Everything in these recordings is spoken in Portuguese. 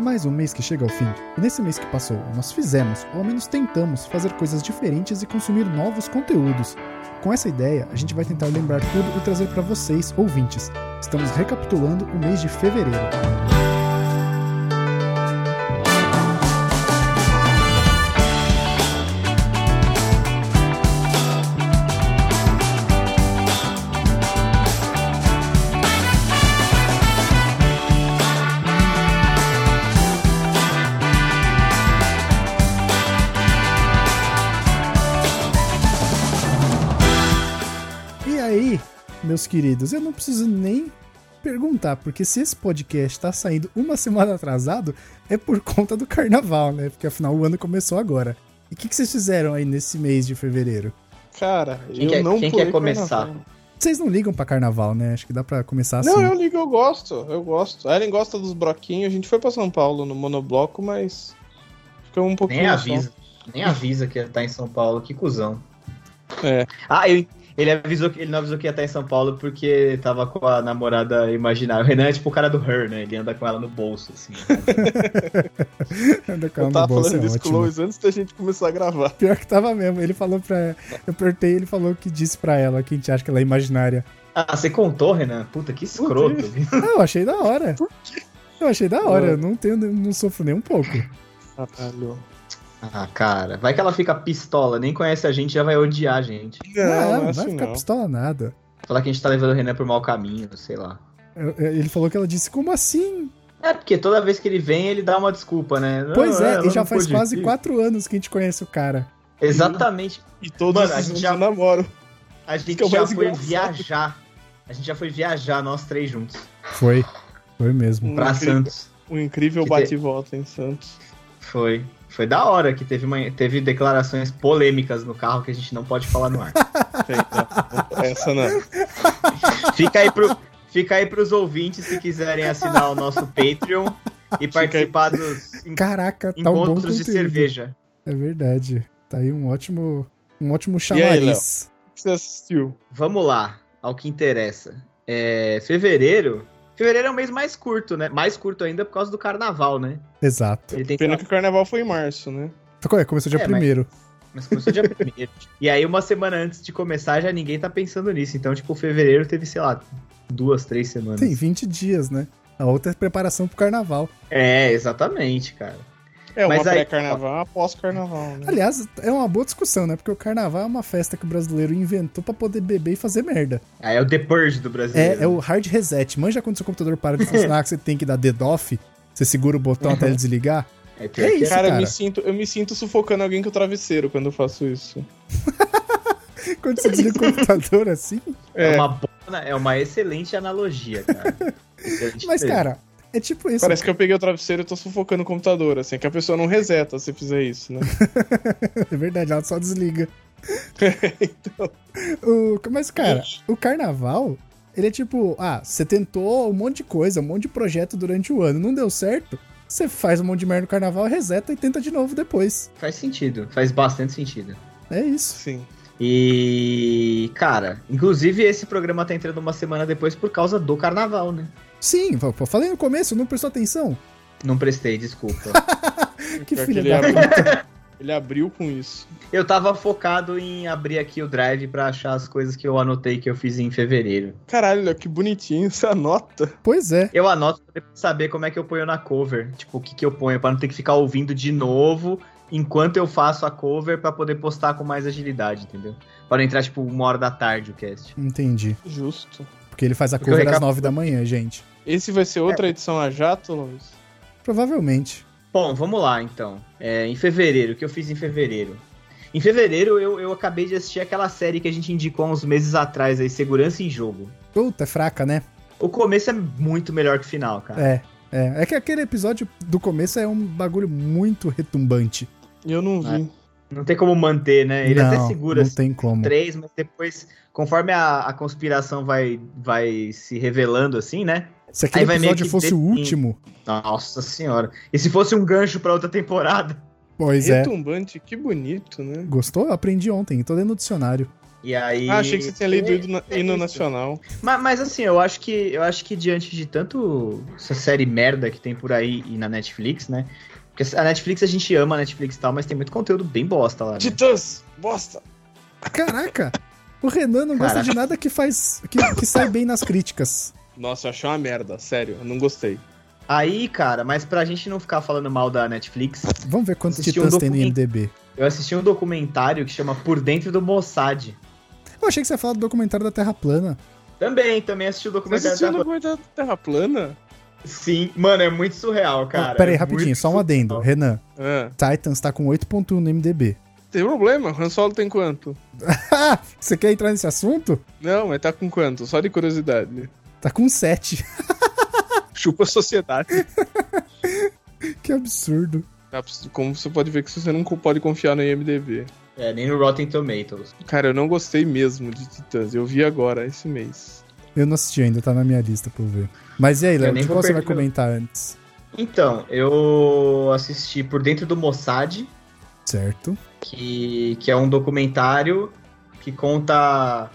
Mais um mês que chega ao fim, e nesse mês que passou, nós fizemos, ou ao menos tentamos, fazer coisas diferentes e consumir novos conteúdos. Com essa ideia, a gente vai tentar lembrar tudo e trazer para vocês, ouvintes. Estamos recapitulando o mês de fevereiro. Queridos, eu não preciso nem perguntar, porque se esse podcast tá saindo uma semana atrasado, é por conta do carnaval, né? Porque afinal o ano começou agora. E o que, que vocês fizeram aí nesse mês de fevereiro? Cara, Quem eu quer- não quem quer começar? carnaval. Vocês não ligam pra carnaval, né? Acho que dá pra começar assim. Não, eu ligo, eu gosto, eu gosto. A Ellen gosta dos broquinhos, a gente foi pra São Paulo no monobloco, mas ficou um pouquinho Nem só. avisa. Nem avisa que tá em São Paulo, que cuzão. É. Ah, eu- ele avisou que ele não avisou que ia estar em São Paulo porque tava com a namorada imaginária. O Renan é tipo o cara do Her, né? Ele anda com ela no bolso, assim. Anda com ela Eu no tava bolso, falando é isso com o. Lois antes da gente começar a gravar. Pior que tava mesmo. Ele falou pra. Eu apertei, ele falou que disse pra ela que a gente acha que ela é imaginária. Ah, você contou, Renan? Puta, que escroto. Ah, eu achei da hora. Eu achei da hora, eu não tenho, não sofro nem um pouco. Caralho. Ah, cara. Vai que ela fica pistola, nem conhece a gente, já vai odiar a gente. Não, não, não é vai assim ficar não. pistola nada. Falar que a gente tá levando o Renan por mau caminho, sei lá. Eu- eu- Ele falou que ela disse, como assim? É, porque toda vez que ele vem, ele dá uma desculpa, né? Não, pois é, ela e já não faz quase vir. quatro anos que a gente conhece o cara. Exatamente. E todos Mano, a gente já- namoro. A gente é já foi engraçado. viajar. A gente já foi viajar, nós três juntos. Foi. Foi mesmo. Um Pra incrível, Santos. um incrível Que bate e volta em Santos. Foi. Foi da hora que teve, uma, teve declarações polêmicas no carro que a gente não pode falar no ar. Essa não. fica aí pro. Fica aí pros ouvintes se quiserem assinar o nosso Patreon e participar dos Caraca, tá um bom encontros de conteúdo. cerveja. É verdade. Tá aí um ótimo, um ótimo E aí, chamariz. O que você assistiu? Vamos lá, ao que interessa. É, fevereiro. Fevereiro é o mês mais curto, né? Mais curto ainda por causa do carnaval, né? Exato. Ele tem Pena que o carnaval foi em março, né? Então, é, Começou dia É, mas- primeiro. Mas começou dia primeiro. E aí, uma semana antes de começar, já ninguém tá pensando nisso. Então, tipo, fevereiro teve, sei lá, duas, três semanas. Tem 20 dias, né? A outra é preparação pro carnaval. É, exatamente, cara. É, uma aí- pré-carnaval, uma pós-carnaval, né? Aliás, é uma boa discussão, né? Porque o carnaval é uma festa que o brasileiro inventou pra poder beber e fazer merda. Aí é o The Purge do brasileiro. É, é o hard reset. Manja quando seu computador para de funcionar, que você tem que dar DDoF, você segura o botão até ele desligar. É, É que isso, Cara, eu cara. me, sinto, eu me sinto sufocando alguém com o travesseiro quando eu faço isso. Quando você desliga o computador assim. É É, uma, boa- é uma excelente analogia, cara. Excelente Mas, mesmo. cara, é tipo isso. parece que eu peguei o travesseiro e tô sufocando o computador, assim, que a pessoa não reseta se fizer isso, né? É verdade, ela só desliga. então, O- mas, cara, o carnaval, ele é tipo, ah, você tentou um monte de coisa, um monte de projeto durante o ano, não deu certo. Você faz um monte de merda no carnaval, reseta e tenta de novo depois. Faz sentido, faz bastante sentido. É isso. sim. E, cara, inclusive esse programa tá entrando uma semana depois por causa do carnaval, né? Sim, falei no começo, não prestou atenção? Não prestei, desculpa. Que Pior filha ele, da abriu, puta. ele abriu com isso. Eu tava focado em abrir aqui o drive pra achar as coisas que eu anotei que eu fiz em fevereiro. Caralho, Léo, que bonitinho, você anota. Pois é. Eu anoto pra saber como é que eu ponho na cover. Tipo, o que, que eu ponho, pra não ter que ficar ouvindo de novo enquanto eu faço a cover pra poder postar com mais agilidade, entendeu? Pra não entrar, tipo, uma hora da tarde o cast. Entendi. Justo. Porque ele faz a cover às nove da manhã, gente. Esse vai ser outra edição a jato, Luiz? Provavelmente. Bom, vamos lá então. É, em fevereiro, o que eu fiz em fevereiro? Em fevereiro eu, eu acabei de assistir aquela série que a gente indicou há uns meses atrás aí, Segurança em Jogo. Puta, é fraca, né? O começo é muito melhor que o final, cara. É. É, é que aquele episódio do começo é um bagulho muito retumbante. Eu não vi. Não tem como manter, né? Ele não, até segura Não tem como. três, mas depois, conforme a, a conspiração vai, vai se revelando assim, né? Se aquele episódio fosse o último, Nossa senhora. E se fosse um gancho pra outra temporada? pois é. Retumbante, que bonito, né? Gostou? Eu aprendi ontem, tô lendo no dicionário. E aí. Ah, achei que você tinha lido É, hino, é hino isso. nacional. Mas, mas assim, eu acho que eu acho que diante de tanto essa série merda que tem por aí e na Netflix, né? Porque a Netflix a gente ama a Netflix e tal, mas tem muito conteúdo bem bosta lá. Né? Titãs! Bosta! Caraca! O Renan não gosta Caraca. de nada que faz. Que, que sai bem nas críticas. Nossa, eu achei uma merda, sério, eu não gostei. Aí, cara, mas pra gente não ficar falando mal da Netflix, Vamos ver quantos Assisti um titãs tem no IMDB. eu assisti um documentário que chama Por Dentro do Mossad. Eu achei que você ia falar do documentário da Terra Plana. Também, também assisti o Você documentário. assistiu o da- documentário da Terra Plana? Sim, mano, é muito surreal, cara. Ó, pera aí, É rapidinho, só um adendo. surreal. Renan, Ah, Titans tá com 8.1 no MDB. tem problema, o Han Solo tem quanto? Ah, você quer entrar nesse assunto? Não, mas tá com quanto? Só de curiosidade. Tá com 7. Chupa a sociedade. que absurdo. Tá, Como você pode ver que você não pode confiar no IMDB. É, nem no Rotten Tomatoes. Cara, eu não gostei mesmo de Titãs. Eu vi agora, esse mês. Eu não assisti ainda, tá na minha lista pra eu ver. Mas e aí, Léo, vou qual você vai comentar antes? Então, eu assisti Por Dentro do Mossad, Certo. que, que é um documentário que conta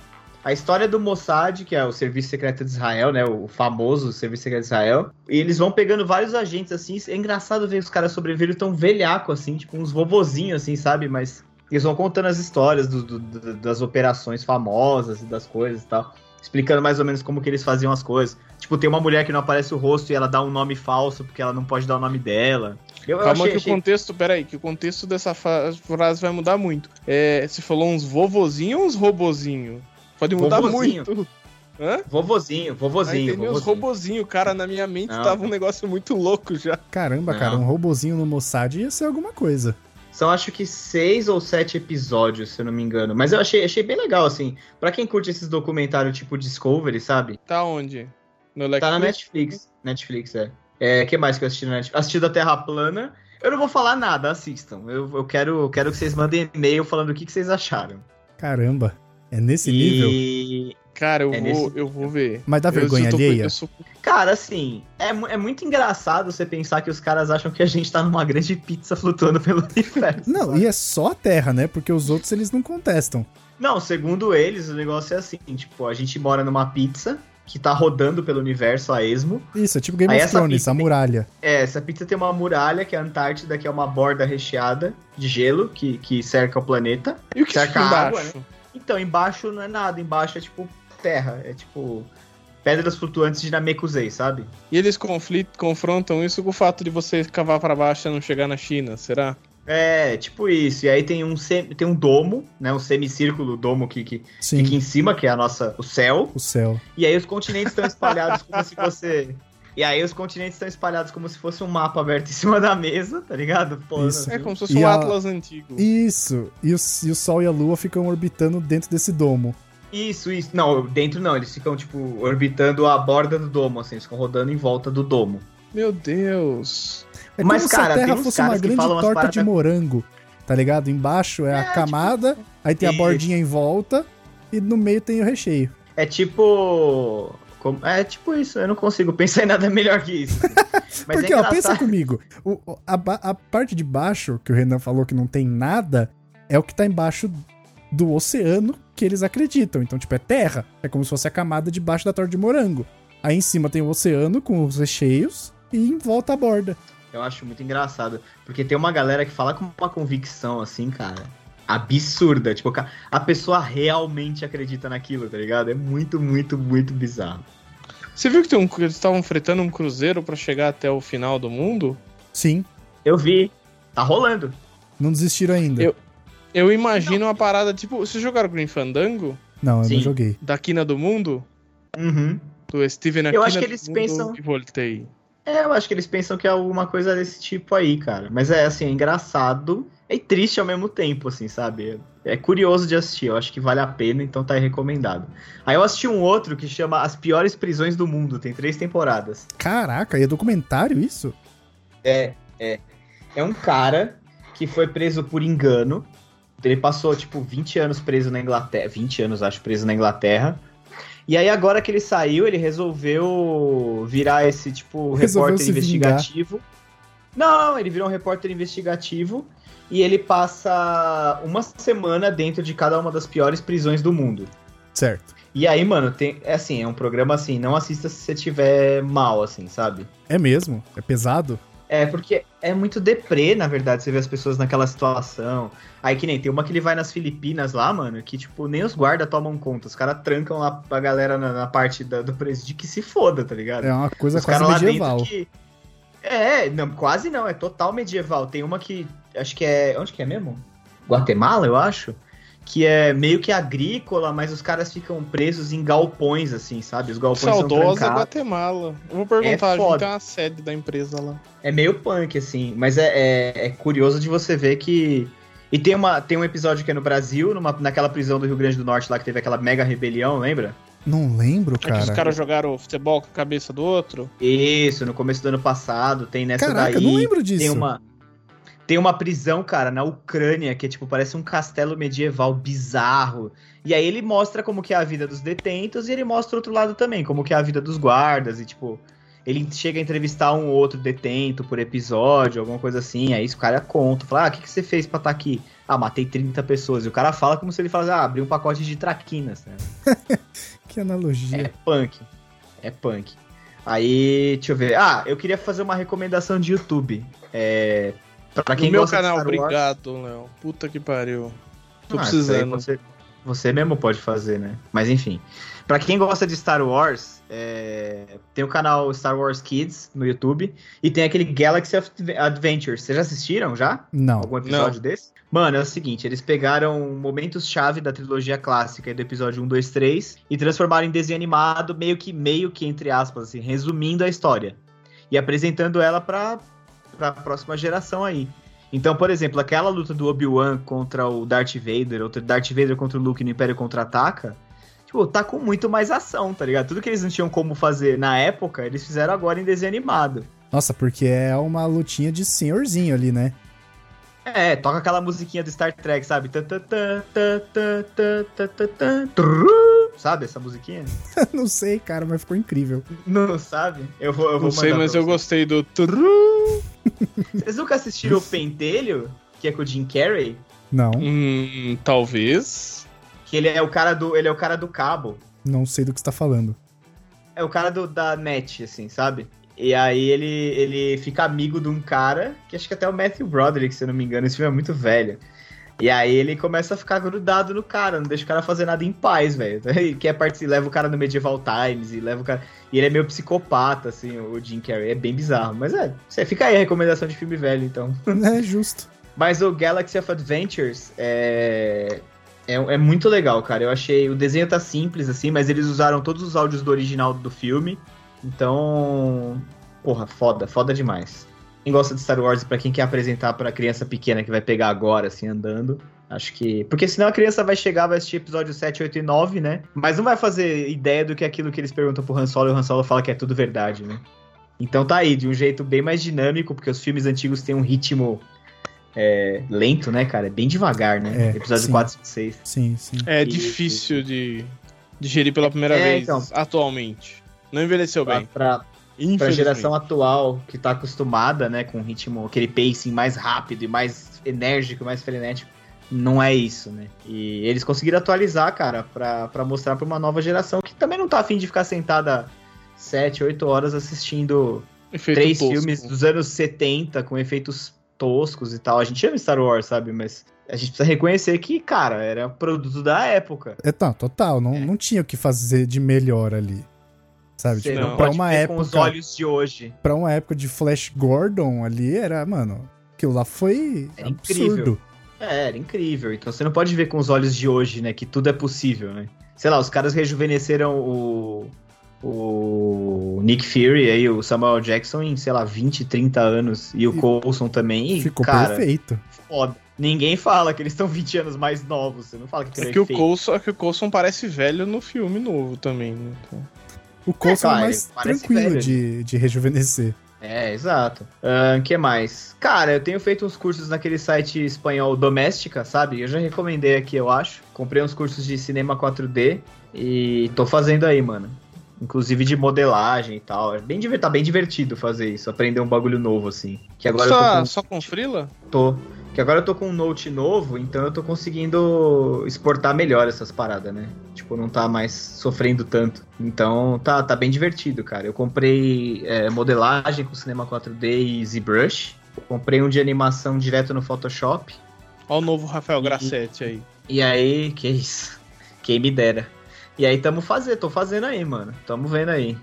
a história do Mossad, que é o Serviço Secreto de Israel, né? O famoso Serviço Secreto de Israel. E eles vão pegando vários agentes, assim. É engraçado ver os caras sobreviverem tão velhaco, assim, tipo uns vovozinhos, assim, sabe? Mas eles vão contando as histórias do- do- do- das operações famosas e das coisas e tal. Explicando mais ou menos como que eles faziam as coisas. Tipo, tem uma mulher que não aparece o rosto e ela dá um nome falso porque ela não pode dar o nome dela. Eu, eu Calma achei, que achei- o contexto, peraí, que o contexto dessa frase vai mudar muito. É, você falou uns vovozinho ou uns robozinho? Pode mudar Vovozinho. muito. Hã? Vovozinho, vovozinho, entendi, uns vovozinho. robozinho, cara, na minha mente Não. tava um negócio muito louco já. Caramba, Não. cara, um robozinho no Mossad ia ser alguma coisa. São acho que seis ou sete episódios, se eu não me engano. Mas eu achei, achei bem legal, assim. Pra quem curte esses documentários tipo Discovery, sabe? Tá onde? No Tá na Netflix? Netflix. Netflix, é. É, que mais que eu assisti na Netflix? Assisti da Terra Plana. Eu não vou falar nada, assistam. Eu, eu quero, eu quero que vocês mandem e-mail falando o que, que vocês acharam. Caramba, é nesse nível? E. Cara, eu, É vou, nesse- eu vou ver. Mas dá vergonha eu alheia? eu sou- Cara, assim, é, é muito engraçado você pensar que os caras acham que a gente tá numa grande pizza flutuando pelo universo. Não, sabe? e é só a Terra, né? Porque os outros eles não contestam. Não, segundo eles, o negócio é assim, tipo, a gente mora numa pizza que tá rodando pelo universo a esmo. Isso, é tipo Game Aí of essa Thrones, pizza a tem- muralha. É, essa pizza tem uma muralha, que é a Antártida, que é uma borda recheada de gelo que, que cerca o planeta. E o que Cerca fica a água, embaixo? Então, embaixo não é nada, embaixo é tipo terra, é tipo pedras flutuantes de Namekusei, sabe? E eles conflit, confrontam isso com o fato de você cavar pra baixo e não chegar na China, será? É, tipo isso. E aí tem um, sem- tem um domo, né, um semicírculo domo que, que Sim, fica em cima, que é a nossa, o céu. o céu. E aí os continentes estão espalhados como se fosse. E aí os continentes estão espalhados como se fosse um mapa aberto em cima da mesa, tá ligado? Pô, Isso. É como se fosse E um a- Atlas antigo. Isso, e o, e o Sol e a Lua ficam orbitando dentro desse domo. Isso, isso. Não, dentro não, eles ficam, tipo, orbitando a borda do domo, assim, eles ficam rodando em volta do domo. Meu Deus. É Mas, como cara, se a Terra fosse uma grande torta paradas- de morango, tá ligado? Embaixo é, a É, tipo- camada, aí tem a Isso. bordinha em volta e no meio tem o recheio. É tipo. Como- É tipo isso, eu não consigo pensar em nada melhor que isso. Mas Porque, é ó, pensa comigo. O- a, a parte de baixo, que o Renan falou que não tem nada, é o que tá embaixo do oceano que eles acreditam. Então, tipo, é terra. É como se fosse a camada de baixo da torta de morango. Aí em cima tem o oceano com os recheios e em volta a borda. Eu acho muito engraçado. Porque tem uma galera que fala com uma convicção, assim, cara. Absurda. Tipo, a pessoa realmente acredita naquilo, tá ligado? É muito, muito, muito bizarro. Você viu que, tem um, eles estavam fretando um cruzeiro pra chegar até o final do mundo? Sim, Eu vi. Tá rolando. não desistiram ainda. Eu- Eu imagino uma parada tipo. Vocês jogaram Green Fandango? Não, eu Sim. não joguei. Da Quina do Mundo? Uhum. Do Steven Eu Aquina acho que eles pensam- E voltei. É, eu acho que eles pensam que é alguma coisa desse tipo aí, cara. Mas é assim, é engraçado e triste ao mesmo tempo, assim, sabe? É curioso de assistir, eu acho que vale a pena, então tá aí recomendado. Aí eu assisti um outro que chama As Piores Prisões do Mundo, tem três temporadas. Caraca, e é documentário isso? É, é. É um cara que foi preso por engano. Ele passou, tipo, 20 anos preso na Inglaterra. 20 anos, acho, preso na Inglaterra. E aí, agora que ele saiu, ele resolveu virar esse, tipo, Resolveu repórter se vingar. Não, ele virou um repórter investigativo e ele passa uma semana dentro de cada uma das piores prisões do mundo. Certo. E aí, mano, tem, é assim, é um programa assim, não assista se você tiver mal, assim, sabe? É mesmo? É pesado? É, porque é muito deprê, na verdade, você vê as pessoas naquela situação. Aí que nem tem uma que ele vai nas Filipinas lá, mano, que, tipo, nem os guardas tomam conta. Os caras trancam lá pra galera na, na parte da, do presídio que se foda, tá ligado? É uma coisa os quase medieval. que... É, não, quase não, é total medieval. Tem uma que, acho que é... Onde que é mesmo? Guatemala, eu acho? Que é meio que agrícola, mas os caras ficam presos em galpões, assim, sabe? Os galpões são Saudosa trancados. Guatemala. Eu vou perguntar, É a gente tem uma sede da empresa lá. É meio punk, assim, mas é, é, é curioso de você ver que. E tem, uma, tem um episódio que é no Brasil, numa, naquela prisão do Rio Grande do Norte lá que teve aquela mega rebelião, lembra? Não lembro, É que os cara. caras jogaram futebol com a cabeça do outro. Isso, no começo do ano passado, tem nessa Caraca, daí. eu não lembro disso. Tem uma. Tem uma prisão, cara, na Ucrânia, que é tipo, parece um castelo medieval bizarro. E aí ele mostra como que é a vida dos detentos e ele mostra outro lado também, como que é a vida dos guardas. E tipo, ele chega a entrevistar um ou outro detento por episódio, alguma coisa assim. Aí o cara conta, fala, ah, o que, que você fez pra estar aqui? Ah, matei 30 pessoas. E o cara fala como se ele falasse, ah, abri um pacote de traquinas, né? Que analogia. É punk. É punk. Aí, deixa eu ver. Ah, eu queria fazer uma recomendação de YouTube. É. Pra quem no meu gosta de canal, Wars- obrigado, Léo. Puta que pariu. Tô Ah, precisando. Você, você mesmo pode fazer, né? Mas enfim. Pra quem gosta de Star Wars, é, tem o canal Star Wars Kids no YouTube e tem aquele Galaxy of Adventures. Vocês já assistiram já? Não. Algum episódio desse? Mano, é o seguinte, eles pegaram momentos-chave da trilogia clássica e do episódio 1, 2, 3 e transformaram em desenho animado, meio que, meio que, entre aspas, assim, resumindo a história. E apresentando ela pra, pra próxima geração aí. Então, por exemplo, aquela luta do Obi-Wan contra o Darth Vader, ou Darth Vader contra o Luke no Império Contra-Ataca, tipo, tá com muito mais ação, tá ligado? Tudo que eles não tinham como fazer na época, eles fizeram agora em desenho animado. Nossa, porque é uma lutinha de senhorzinho ali, né? É, toca aquela musiquinha do Star Trek, sabe? Sabe essa musiquinha? não sei, cara, mas ficou incrível. Não sabe? Eu vou, eu vou Não sei, mas eu gostei do. Vocês nunca assistiram o Pentelho, que é com o Jim Carrey? Não. Hum, talvez. Que ele é o cara do. Ele é o cara do cabo. não sei do que você tá falando. É o cara do, da net, assim, sabe? E aí ele, ele fica amigo de um cara, que acho que até é o Matthew Broderick, se eu não me engano, esse filme é muito velho. E aí ele começa a ficar grudado no cara, não deixa o cara fazer nada em paz, velho. Quer participar, leva o cara no Medieval Times e leva o cara. E ele é meio psicopata, assim, o Jim Carrey. É bem bizarro. Mas é, você fica aí a recomendação de filme velho, então. É justo. Mas o Galaxy of Adventures é... é. É muito legal, cara. Eu achei. O desenho tá simples, assim, mas eles usaram todos os áudios do original do filme. Então. Porra, foda, foda demais. Quem gosta de Star Wars, pra quem quer apresentar pra criança pequena que vai pegar agora, assim, andando. Acho que. Porque senão a criança vai chegar, vai assistir episódio 7, 8 e 9, né? Mas não vai fazer ideia do que é aquilo que eles perguntam pro Han Solo e o Han Solo fala que é tudo verdade, né? Então tá aí, de um jeito bem mais dinâmico, porque os filmes antigos têm um ritmo é, lento, né, cara? É bem devagar, né? É, Episódio sim. 4, 5, 6. Sim, sim. É E- difícil de digerir pela primeira É, vez então. atualmente. Não envelheceu bem. Pra, pra geração atual, que tá acostumada, né, com um ritmo, aquele pacing mais rápido e mais enérgico, mais frenético, não é isso, né? E eles conseguiram atualizar, cara, pra, pra mostrar pra uma nova geração que também não tá afim de ficar sentada 7, 8 horas assistindo Efeito três filmes dos anos 70 com efeitos toscos e tal. A gente ama Star Wars, sabe? Mas a gente precisa reconhecer que, cara, era produto da época. É, tá, total. Não, não tinha o que fazer de melhor ali. Sabe? Você Tipo, não pra pode uma ver com os época. olhos de hoje. Pra uma época de Flash Gordon ali, era, mano. Aquilo lá foi Era absurdo. incrível. É, era incrível. Então você não pode ver com os olhos de hoje, né? Que tudo é possível, né? Sei lá, os caras rejuvenesceram o. O Nick Fury aí, o Samuel Jackson em, sei lá, 20, 30 anos. E o E Coulson também. E, Ficou cara, perfeito. foda. Ninguém fala que eles estão 20 anos mais novos. Você não fala que aquilo É é que, o. Coulson, é que o Coulson parece velho no filme novo também. né? Então, O Coulson é, cara, mais tranquilo velho de, de rejuvenescer. É, exato. O que mais? Cara, eu tenho feito uns cursos naquele site espanhol Doméstica, sabe? Eu já recomendei aqui, eu acho. Comprei uns cursos de cinema 4D e tô fazendo aí, mano. Inclusive de modelagem e tal. É bem, tá bem divertido fazer isso, aprender um bagulho novo, assim. Que agora eu tô Só, com... só com Freela? Tô. Que agora eu tô com um Note novo, então eu tô conseguindo exportar melhor essas paradas, né? Tipo, não tá mais sofrendo tanto. Então tá, tá bem divertido, cara. Eu comprei é, modelagem com Cinema 4D e ZBrush. Comprei um de animação direto no Photoshop. Olha o novo Rafael Grassetti aí. E aí, que isso? Quem me dera. E aí tamo fazendo, tô fazendo aí, mano. Tamo vendo aí.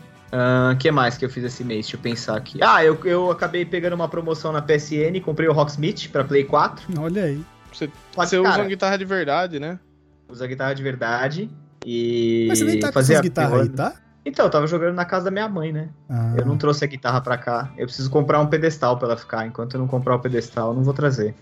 O que mais que eu fiz esse mês? Deixa eu pensar aqui. Ah, eu, eu acabei pegando uma promoção na PSN, comprei o Rocksmith pra Play 4. Olha aí. Você, que, você usa cara, uma guitarra de verdade, né? usa guitarra de verdade e Mas você nem tá com essas guitarras aí, tá? Então, eu tava jogando na casa da minha mãe, né? Ah, Eu não trouxe a guitarra pra cá. Eu preciso comprar um pedestal pra ela ficar. Enquanto eu não comprar o pedestal, eu não vou trazer.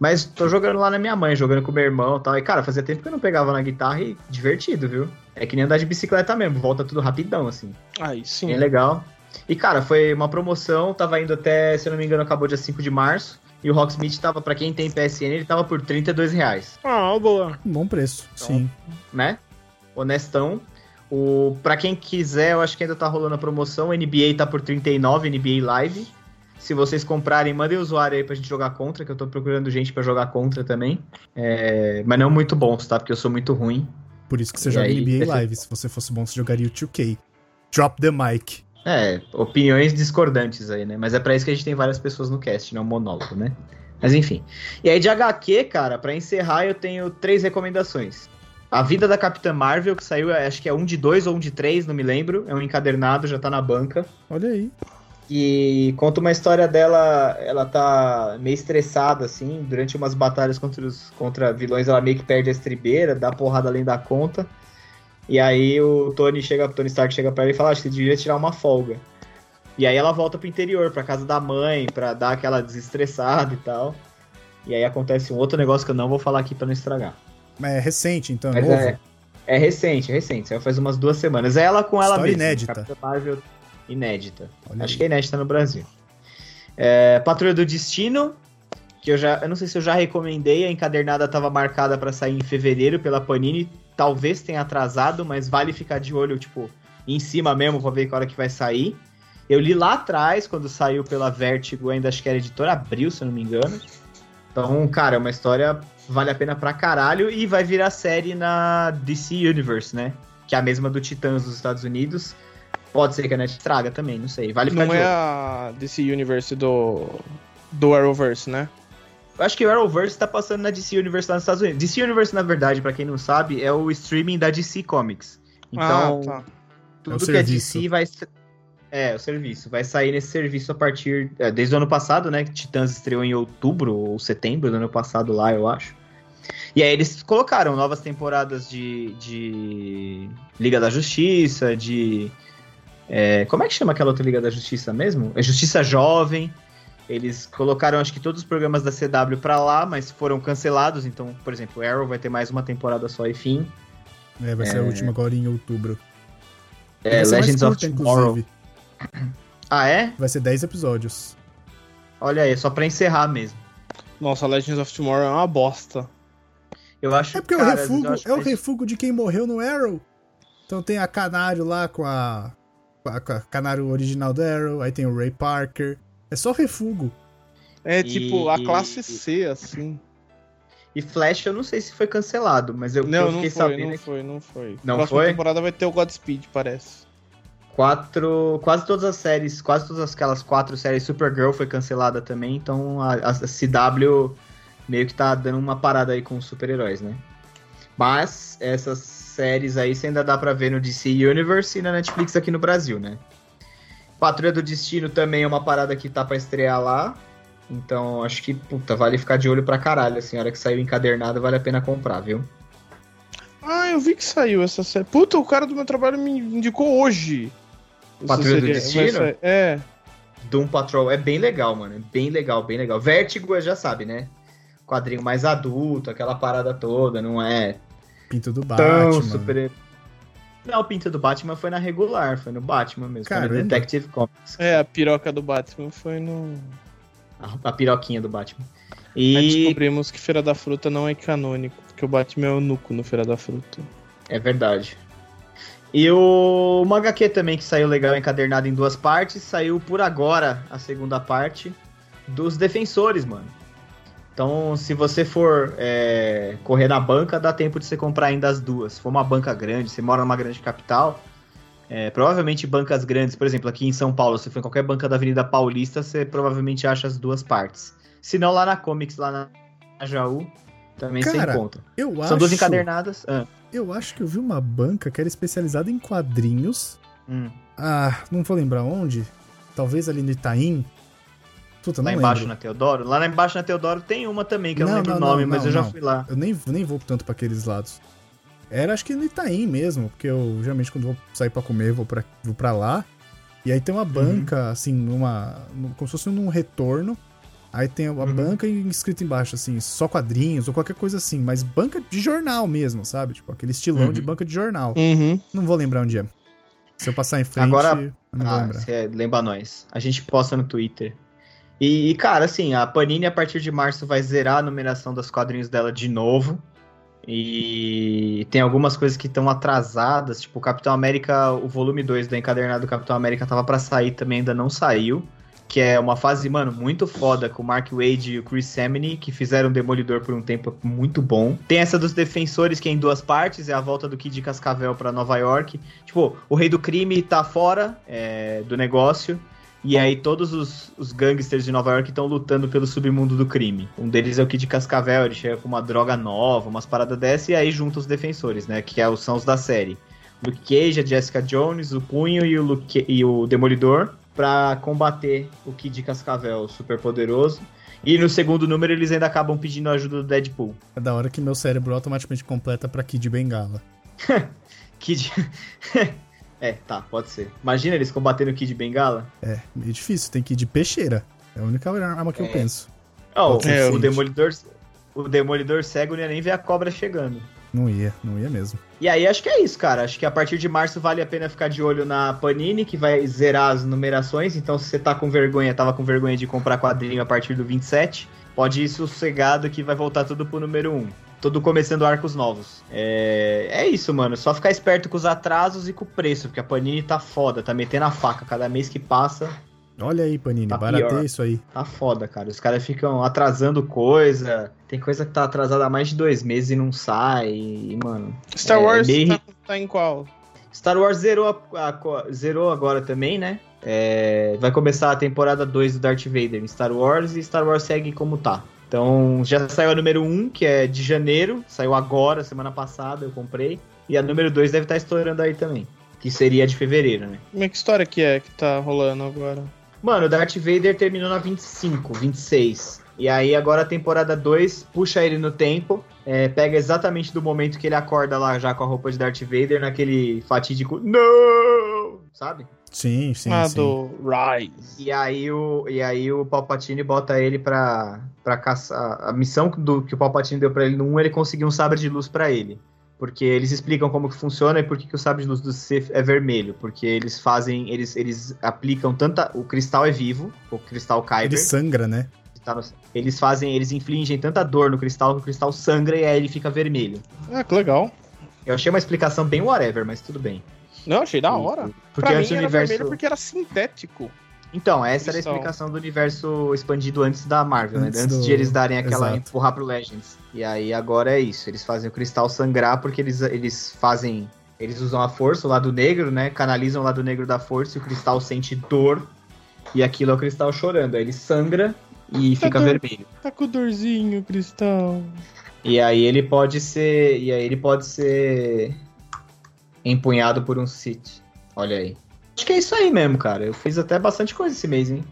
Mas tô jogando lá na minha mãe, jogando com meu irmão e tal. E, cara, fazia tempo que eu não pegava na guitarra e divertido, viu? É que nem andar de bicicleta mesmo, volta tudo rapidão, assim. Aí sim. Bem legal. E, cara, foi uma promoção, tava indo até, se eu não me engano, acabou dia 5 de março. E o Rocksmith tava, pra quem tem PSN, ele tava por 32 reais, Ah, boa. um bom preço, sim. né? Honestão. O, pra quem quiser, eu acho que ainda tá rolando a promoção. NBA tá por 39, NBA Live. Se vocês comprarem, mandem o usuário aí pra gente jogar contra, que eu tô procurando gente pra jogar contra também. É, mas não muito bons, tá? Porque eu sou muito ruim. Por isso que você E joga aí, NBA. Live. Se você fosse bom, você jogaria o 2K. Drop the mic. É, opiniões discordantes aí, né? Mas é pra isso que a gente tem várias pessoas no cast, não um monólogo, né? Mas enfim. E aí de HQ, cara, pra encerrar eu tenho três recomendações. A Vida da Capitã Marvel, que saiu, acho que é um de dois ou um de três, não me lembro. É um encadernado, já tá na banca. Olha aí. E conta uma história dela, ela tá meio estressada, assim, durante umas batalhas contra, os, contra vilões, ela meio que perde a estribeira, dá porrada além da conta. E aí o Tony chega, Tony Stark chega pra ela e fala, acho que devia tirar uma folga. E aí ela volta pro interior, pra casa da mãe, pra dar aquela desestressada e tal. E aí acontece um outro negócio que eu não vou falar aqui pra não estragar. Mas é recente, então é Mas novo. é, é recente, é recente, saiu faz umas duas semanas. É ela com ela História mesma. inédita. Capitã Marvel inédita. Olha Acho aí. que é inédita no Brasil. É, Patrulha do Destino, que eu já. Eu não sei se eu já recomendei, a encadernada estava marcada para sair em fevereiro pela Panini. Talvez tenha atrasado, mas vale ficar de olho, tipo, em cima mesmo pra ver que hora que vai sair. Eu li lá atrás, quando saiu pela Vertigo, ainda acho que era editora Abril, se eu não me engano. Então, cara, é uma história vale a pena pra caralho e vai virar série na DC Universe, né? Que é a mesma do Titãs dos Estados Unidos. Pode ser que a net traga também, não sei. Vale ficar Não é olho. a DC Universe do. do Arrowverse, né? Eu acho que o Arrowverse tá passando na DC Universe lá nos Estados Unidos. DC Universe, na verdade, pra quem não sabe, é o streaming da DC Comics. Então, ah, tá. tudo É que é serviço. DC vai. É, o serviço. Vai sair nesse serviço a partir. é, desde o ano passado, né? Que Titãs estreou em outubro ou setembro do ano passado lá, eu acho. E aí eles colocaram novas temporadas de, de Liga da Justiça, de. É, como é que chama aquela outra Liga da Justiça mesmo? É Justiça Jovem. Eles colocaram, acho que todos os programas da CW pra lá, mas foram cancelados. Então, por exemplo, Arrow vai ter mais uma temporada só e fim. É, vai ser a última agora em outubro. É, Legends of curta, Tomorrow. inclusive. Ah, é? Vai ser 10 episódios. Olha aí, só pra encerrar mesmo. Nossa, Legends of Tomorrow é uma bosta. Eu acho É porque cara, o refugo é o refugo de quem morreu no Arrow. Então tem a Canário lá com a, a, com a Canário original do Arrow, aí tem o Ray Parker. É só refugo. É E- tipo a classe C, assim. E Flash, eu não sei se foi cancelado, mas eu, Não, eu não fiquei foi, sabendo não que foi, não foi. Não Próxima foi? temporada vai ter o Godspeed, parece. quatro. Quase todas as séries, quase todas aquelas quatro séries, Supergirl foi cancelada também, então a, a CW meio que tá dando uma parada aí com os super-heróis, né? Mas essas séries aí você ainda dá pra ver no DC Universe e na Netflix aqui no Brasil, né? Patrulha do Destino também é uma parada que tá pra estrear lá. Então acho que, puta, vale ficar de olho pra caralho. Assim, a hora que saiu encadernado, vale a pena comprar, viu? Ah, eu vi que saiu essa série. Puta, o cara do meu trabalho me indicou hoje. Patrulha do Destino? É. Doom Patrol é bem legal, mano. É Bem legal, bem legal. Vértigo, já sabe, né? Quadrinho mais adulto, aquela parada toda, não é Pinto do tão Batman. super. Não, o Pinto do Batman foi na regular, foi no Batman mesmo, foi Caramba. no Detective Comics. É, a piroca do Batman foi no. A, a piroquinha do Batman. Aí E descobrimos que Feira da Fruta não é canônico, porque o Batman é o nuco no Feira da Fruta. é verdade. E o uma HQ também que saiu legal, encadernado em duas partes, saiu por agora a segunda parte dos Defensores, mano. Então, se você for é, correr na banca, dá tempo de você comprar ainda as duas. Se for uma banca grande, você mora numa grande capital, é, provavelmente bancas grandes, por exemplo, aqui em São Paulo, se for em qualquer banca da Avenida Paulista, você provavelmente acha as duas partes. Se não, lá na Comics, lá na Jaú, também Cara, você encontra. Eu São acho, duas encadernadas. Ah, eu acho que eu vi uma banca que era especializada em quadrinhos. hum. Ah, não vou lembrar onde. Talvez ali no Itaim. Puta, não Lá embaixo lembro. na Teodoro. Lá embaixo na Teodoro tem uma também, que eu Não, não lembro não, o nome, não, mas não, eu já não. fui lá. Eu nem, nem vou tanto pra aqueles lados. Era acho que no Itaim mesmo, porque eu geralmente quando vou sair pra comer vou pra, vou pra lá. E aí tem uma banca, assim, numa. num- como se fosse num retorno. Aí tem a Uhum. banca e escrito embaixo, assim, só quadrinhos ou qualquer coisa assim, mas banca de jornal mesmo, sabe? Tipo, aquele estilão Uhum. de banca de jornal. Uhum. Não vou lembrar onde é. Se eu passar em frente, Agora- não vou Ah, lembrar. é, lembra nós. A gente posta no Twitter. E, e, cara, assim, a Panini a partir de março vai zerar a numeração dos quadrinhos dela de novo. E tem algumas coisas que estão atrasadas, tipo o Capitão América, o volume 2 da encadernada do Capitão América tava pra sair, também ainda não saiu. Que é uma fase, mano, muito foda com o Mark Wade e o Chris Samney, que fizeram Demolidor por um tempo muito bom. Tem essa dos Defensores, que é em duas partes, é a volta do Kid Cascavel pra Nova York. Tipo, o Rei do Crime tá fora é, do negócio. E aí todos os, os gangsters de Nova York estão lutando pelo submundo do crime. Um deles é o Kid Cascavel, ele chega com uma droga nova, umas paradas dessa, e aí junta os defensores, né? Que é, os- são os da série. Luke Cage, a Jessica Jones, o Punho e o, Luke, e o Demolidor pra combater o Kid Cascavel super poderoso. E no segundo número eles ainda acabam pedindo a ajuda do Deadpool. É da hora que meu cérebro automaticamente completa pra Kid Bengala. Kid. é, tá, pode ser. Imagina eles combatendo o Kid Bengala. É, meio difícil, tem que ir de peixeira. É a única arma que eu É. penso. Oh, ser o. Demolidor. O Demolidor cego não ia nem ver a cobra chegando. Não ia, não ia mesmo. E aí acho que é isso, cara. Acho que a partir de março vale a pena ficar de olho na Panini, que vai zerar as numerações. Então, se você tá com vergonha, tava com vergonha de comprar quadrinho a partir do 27, pode ir sossegado que vai voltar tudo pro número 1. Tudo começando arcos novos. É, é isso, mano. Só ficar esperto com os atrasos e com o preço, porque a Panini tá foda, tá metendo a faca. Cada mês que passa, Olha aí, Panini, Tá barateia isso aí. Tá foda, cara. Os caras ficam atrasando coisa. Tem coisa que tá atrasada há mais de dois meses e não sai. E, mano. Star É, Wars meio- tá, tá em qual? Star Wars zerou, a- a zerou agora também, né? É, vai começar a temporada 2 do Darth Vader em Star Wars e Star Wars segue como tá. Então já saiu a número 1, que é de janeiro. Saiu agora, semana passada, eu comprei. E a número 2 deve estar estourando aí também. Que seria de fevereiro, né? Como é que história que é que tá rolando agora? Mano, o Darth Vader terminou na 25, 26. E aí agora a temporada 2 puxa ele no tempo, é, pega exatamente do momento que ele acorda lá já com a roupa de Darth Vader, naquele fatídico não, sabe? Sim, sim, ah, sim. do Rise. E aí o, e aí o Palpatine bota ele pra, pra caçar. A missão do, que o Palpatine deu pra ele no 1, ele conseguiu um sabre de luz pra ele. Porque eles explicam como que funciona e por que, que o sabre de luz do Sith é vermelho. Porque eles fazem. Eles, eles aplicam tanta. O cristal é vivo, o cristal Kyber. Ele sangra, né? tá eles fazem. Eles infligem tanta dor no cristal que o cristal sangra e aí ele fica vermelho. Ah, que legal. Eu achei uma explicação bem whatever, mas tudo bem. Não, achei da hora. Porque pra mim era universo. vermelho porque era sintético. Então, essa era a explicação do universo expandido antes da Marvel, Antes né? Antes do- de eles darem aquela Exato. empurrar pro Legends. E aí agora é isso, eles fazem o cristal sangrar porque eles, eles fazem. Eles usam a força, o lado negro, né? Canalizam o lado negro da força e o cristal sente dor. E aquilo é o cristal chorando. Aí ele sangra e fica dor. vermelho. Tá com dorzinho, Cristal. E aí ele pode ser. E aí ele pode ser empunhado por um Sith. Olha aí. Acho que é isso aí mesmo, cara. Eu fiz até bastante coisa esse mês, hein?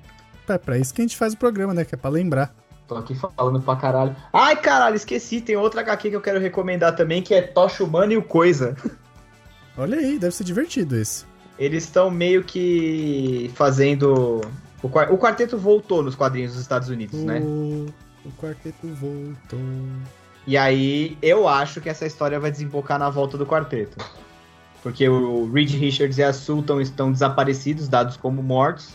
É pra isso que a gente faz o programa, né? Que é pra lembrar. Tô aqui falando pra caralho. Ai, caralho, esqueci. Tem outra HQ que eu quero recomendar também, que é Tocha Humana e o Coisa. Olha aí, deve ser divertido esse. Eles estão meio que fazendo. O, o quarteto voltou nos quadrinhos dos Estados Unidos, né? O... o quarteto voltou. E aí eu acho que essa história vai desembocar na volta do quarteto. Porque o Reed Richards e a Sultan estão desaparecidos, dados como mortos.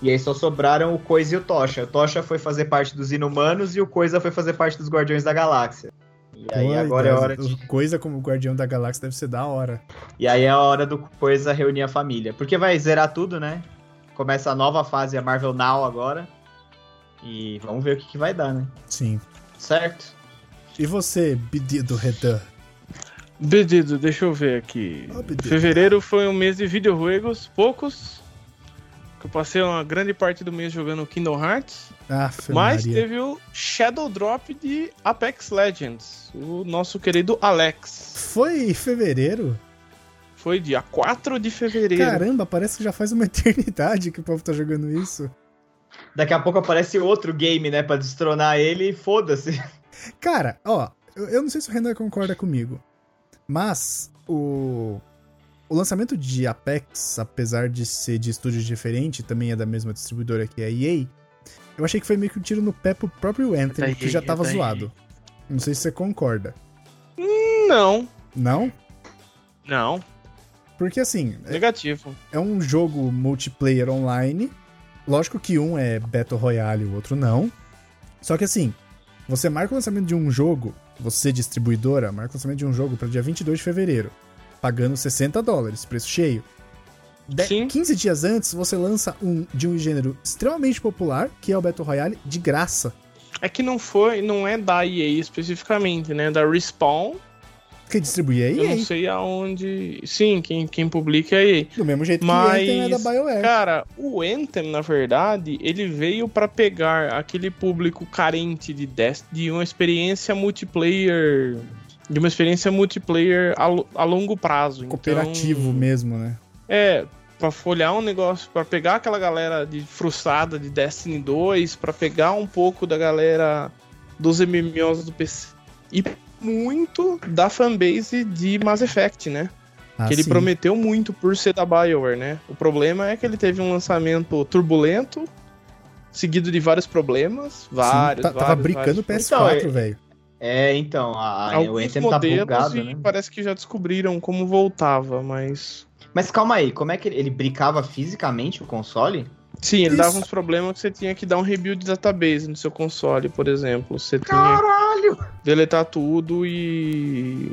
E aí só sobraram o Coisa e o Tocha. O Tocha foi fazer parte dos Inumanos e o Coisa foi fazer parte dos Guardiões da Galáxia. E aí agora é Deus, hora de. Coisa como Guardião da Galáxia deve ser da hora. E aí é a hora do coisa reunir a família. Porque vai zerar tudo, né? Começa a nova fase, a Marvel Now agora. E vamos ver o que, que vai dar, né? Sim. Certo? E você, Bidido Redan? Pedido, deixa eu ver aqui. Fevereiro foi um mês de videojuegos, poucos. Que eu passei uma grande parte do mês jogando Kingdom Hearts. Ah, Mas Maria. teve o Shadow Drop de Apex Legends. O nosso querido Alex. Foi em fevereiro? Foi dia 4 de fevereiro. Caramba, parece que já faz uma eternidade que o povo tá jogando isso. Daqui a pouco aparece outro game, né? Pra destronar ele e foda-se. Cara, ó, eu, eu não sei se o Renan concorda comigo, mas o, o lançamento de Apex, apesar de ser de estúdio diferente, também é da mesma distribuidora que a EA, eu achei que foi meio que um tiro no pé pro próprio Anthem, que já tava zoado. Não sei se você concorda. Não, Não? não. Porque assim, é- Negativo. é um jogo multiplayer online. Lógico que um é Battle Royale e o outro não. Só que assim, você marca o lançamento de um jogo, você distribuidora, marca o lançamento de um jogo para dia 22 de fevereiro, pagando 60 dólares, preço cheio. De- Sim. 15 dias antes, você lança um de um gênero extremamente popular, que é o Battle Royale, de graça. É que não foi, não é da EA especificamente, né? Da Respawn. Que distribui a Eu EA. não sei aonde. Sim, quem, quem publica é a EA. Do mesmo jeito Mas, que o Anthem é da BioWare. Cara, o Anthem, na verdade, ele veio pra pegar aquele público carente de, Dest de uma experiência multiplayer. De uma experiência multiplayer a, a longo prazo. Cooperativo então, mesmo, né? É, pra folhar um negócio, pra pegar aquela galera de frustrada de Destiny 2, pra pegar um pouco da galera dos MMOs do PC. E muito da fanbase de Mass Effect, né? Ah, que ele sim. prometeu muito por ser da BioWare, né? O problema é que ele teve um lançamento turbulento, seguido de vários problemas, Sim, vários, tá- vários, tava brincando o vários. PS4, Então, é- velho. É, então, a, a, o Anthem tá bugado, e né? parece que já descobriram como voltava, mas... Mas calma aí, como é que ele, ele brincava fisicamente o console? Sim, ele Isso. dava uns problemas que você tinha que dar um rebuild de database no seu console, por exemplo. Você tinha Caralho! deletar tudo e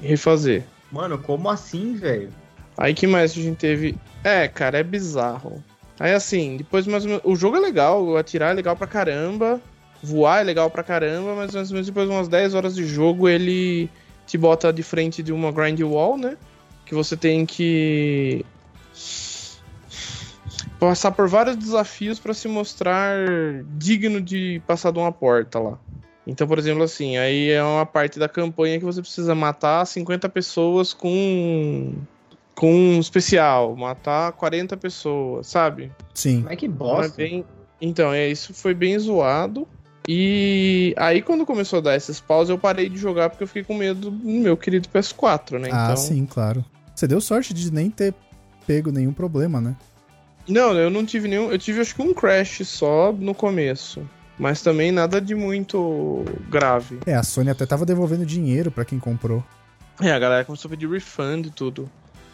refazer. Mano, como assim, velho? Aí que mais a gente teve? É, cara, é bizarro. Aí assim, depois mais ou menos. O jogo é legal, atirar é legal pra caramba, voar é legal pra caramba, mas mais ou menos depois de umas 10 horas de jogo ele te bota de frente de uma grind wall, né? Que você tem que passar por vários desafios pra se mostrar digno de passar de uma porta lá. Então, por exemplo, assim, aí é uma parte da campanha que você precisa matar 50 pessoas com com um especial, matar 40 pessoas, sabe? Sim. Mas que Então, bosta. é bem- Então, é, isso foi bem zoado. E aí, quando começou a dar esses paus, eu parei de jogar porque eu fiquei com medo do meu querido PS4, né? Ah, então... sim, claro. Você deu sorte de nem ter pego nenhum problema, né? Não, eu não tive nenhum. Eu tive acho que um crash só no começo. Mas também nada de muito grave. É, a Sony até tava devolvendo dinheiro pra quem comprou. É, a galera começou a pedir refund e tudo.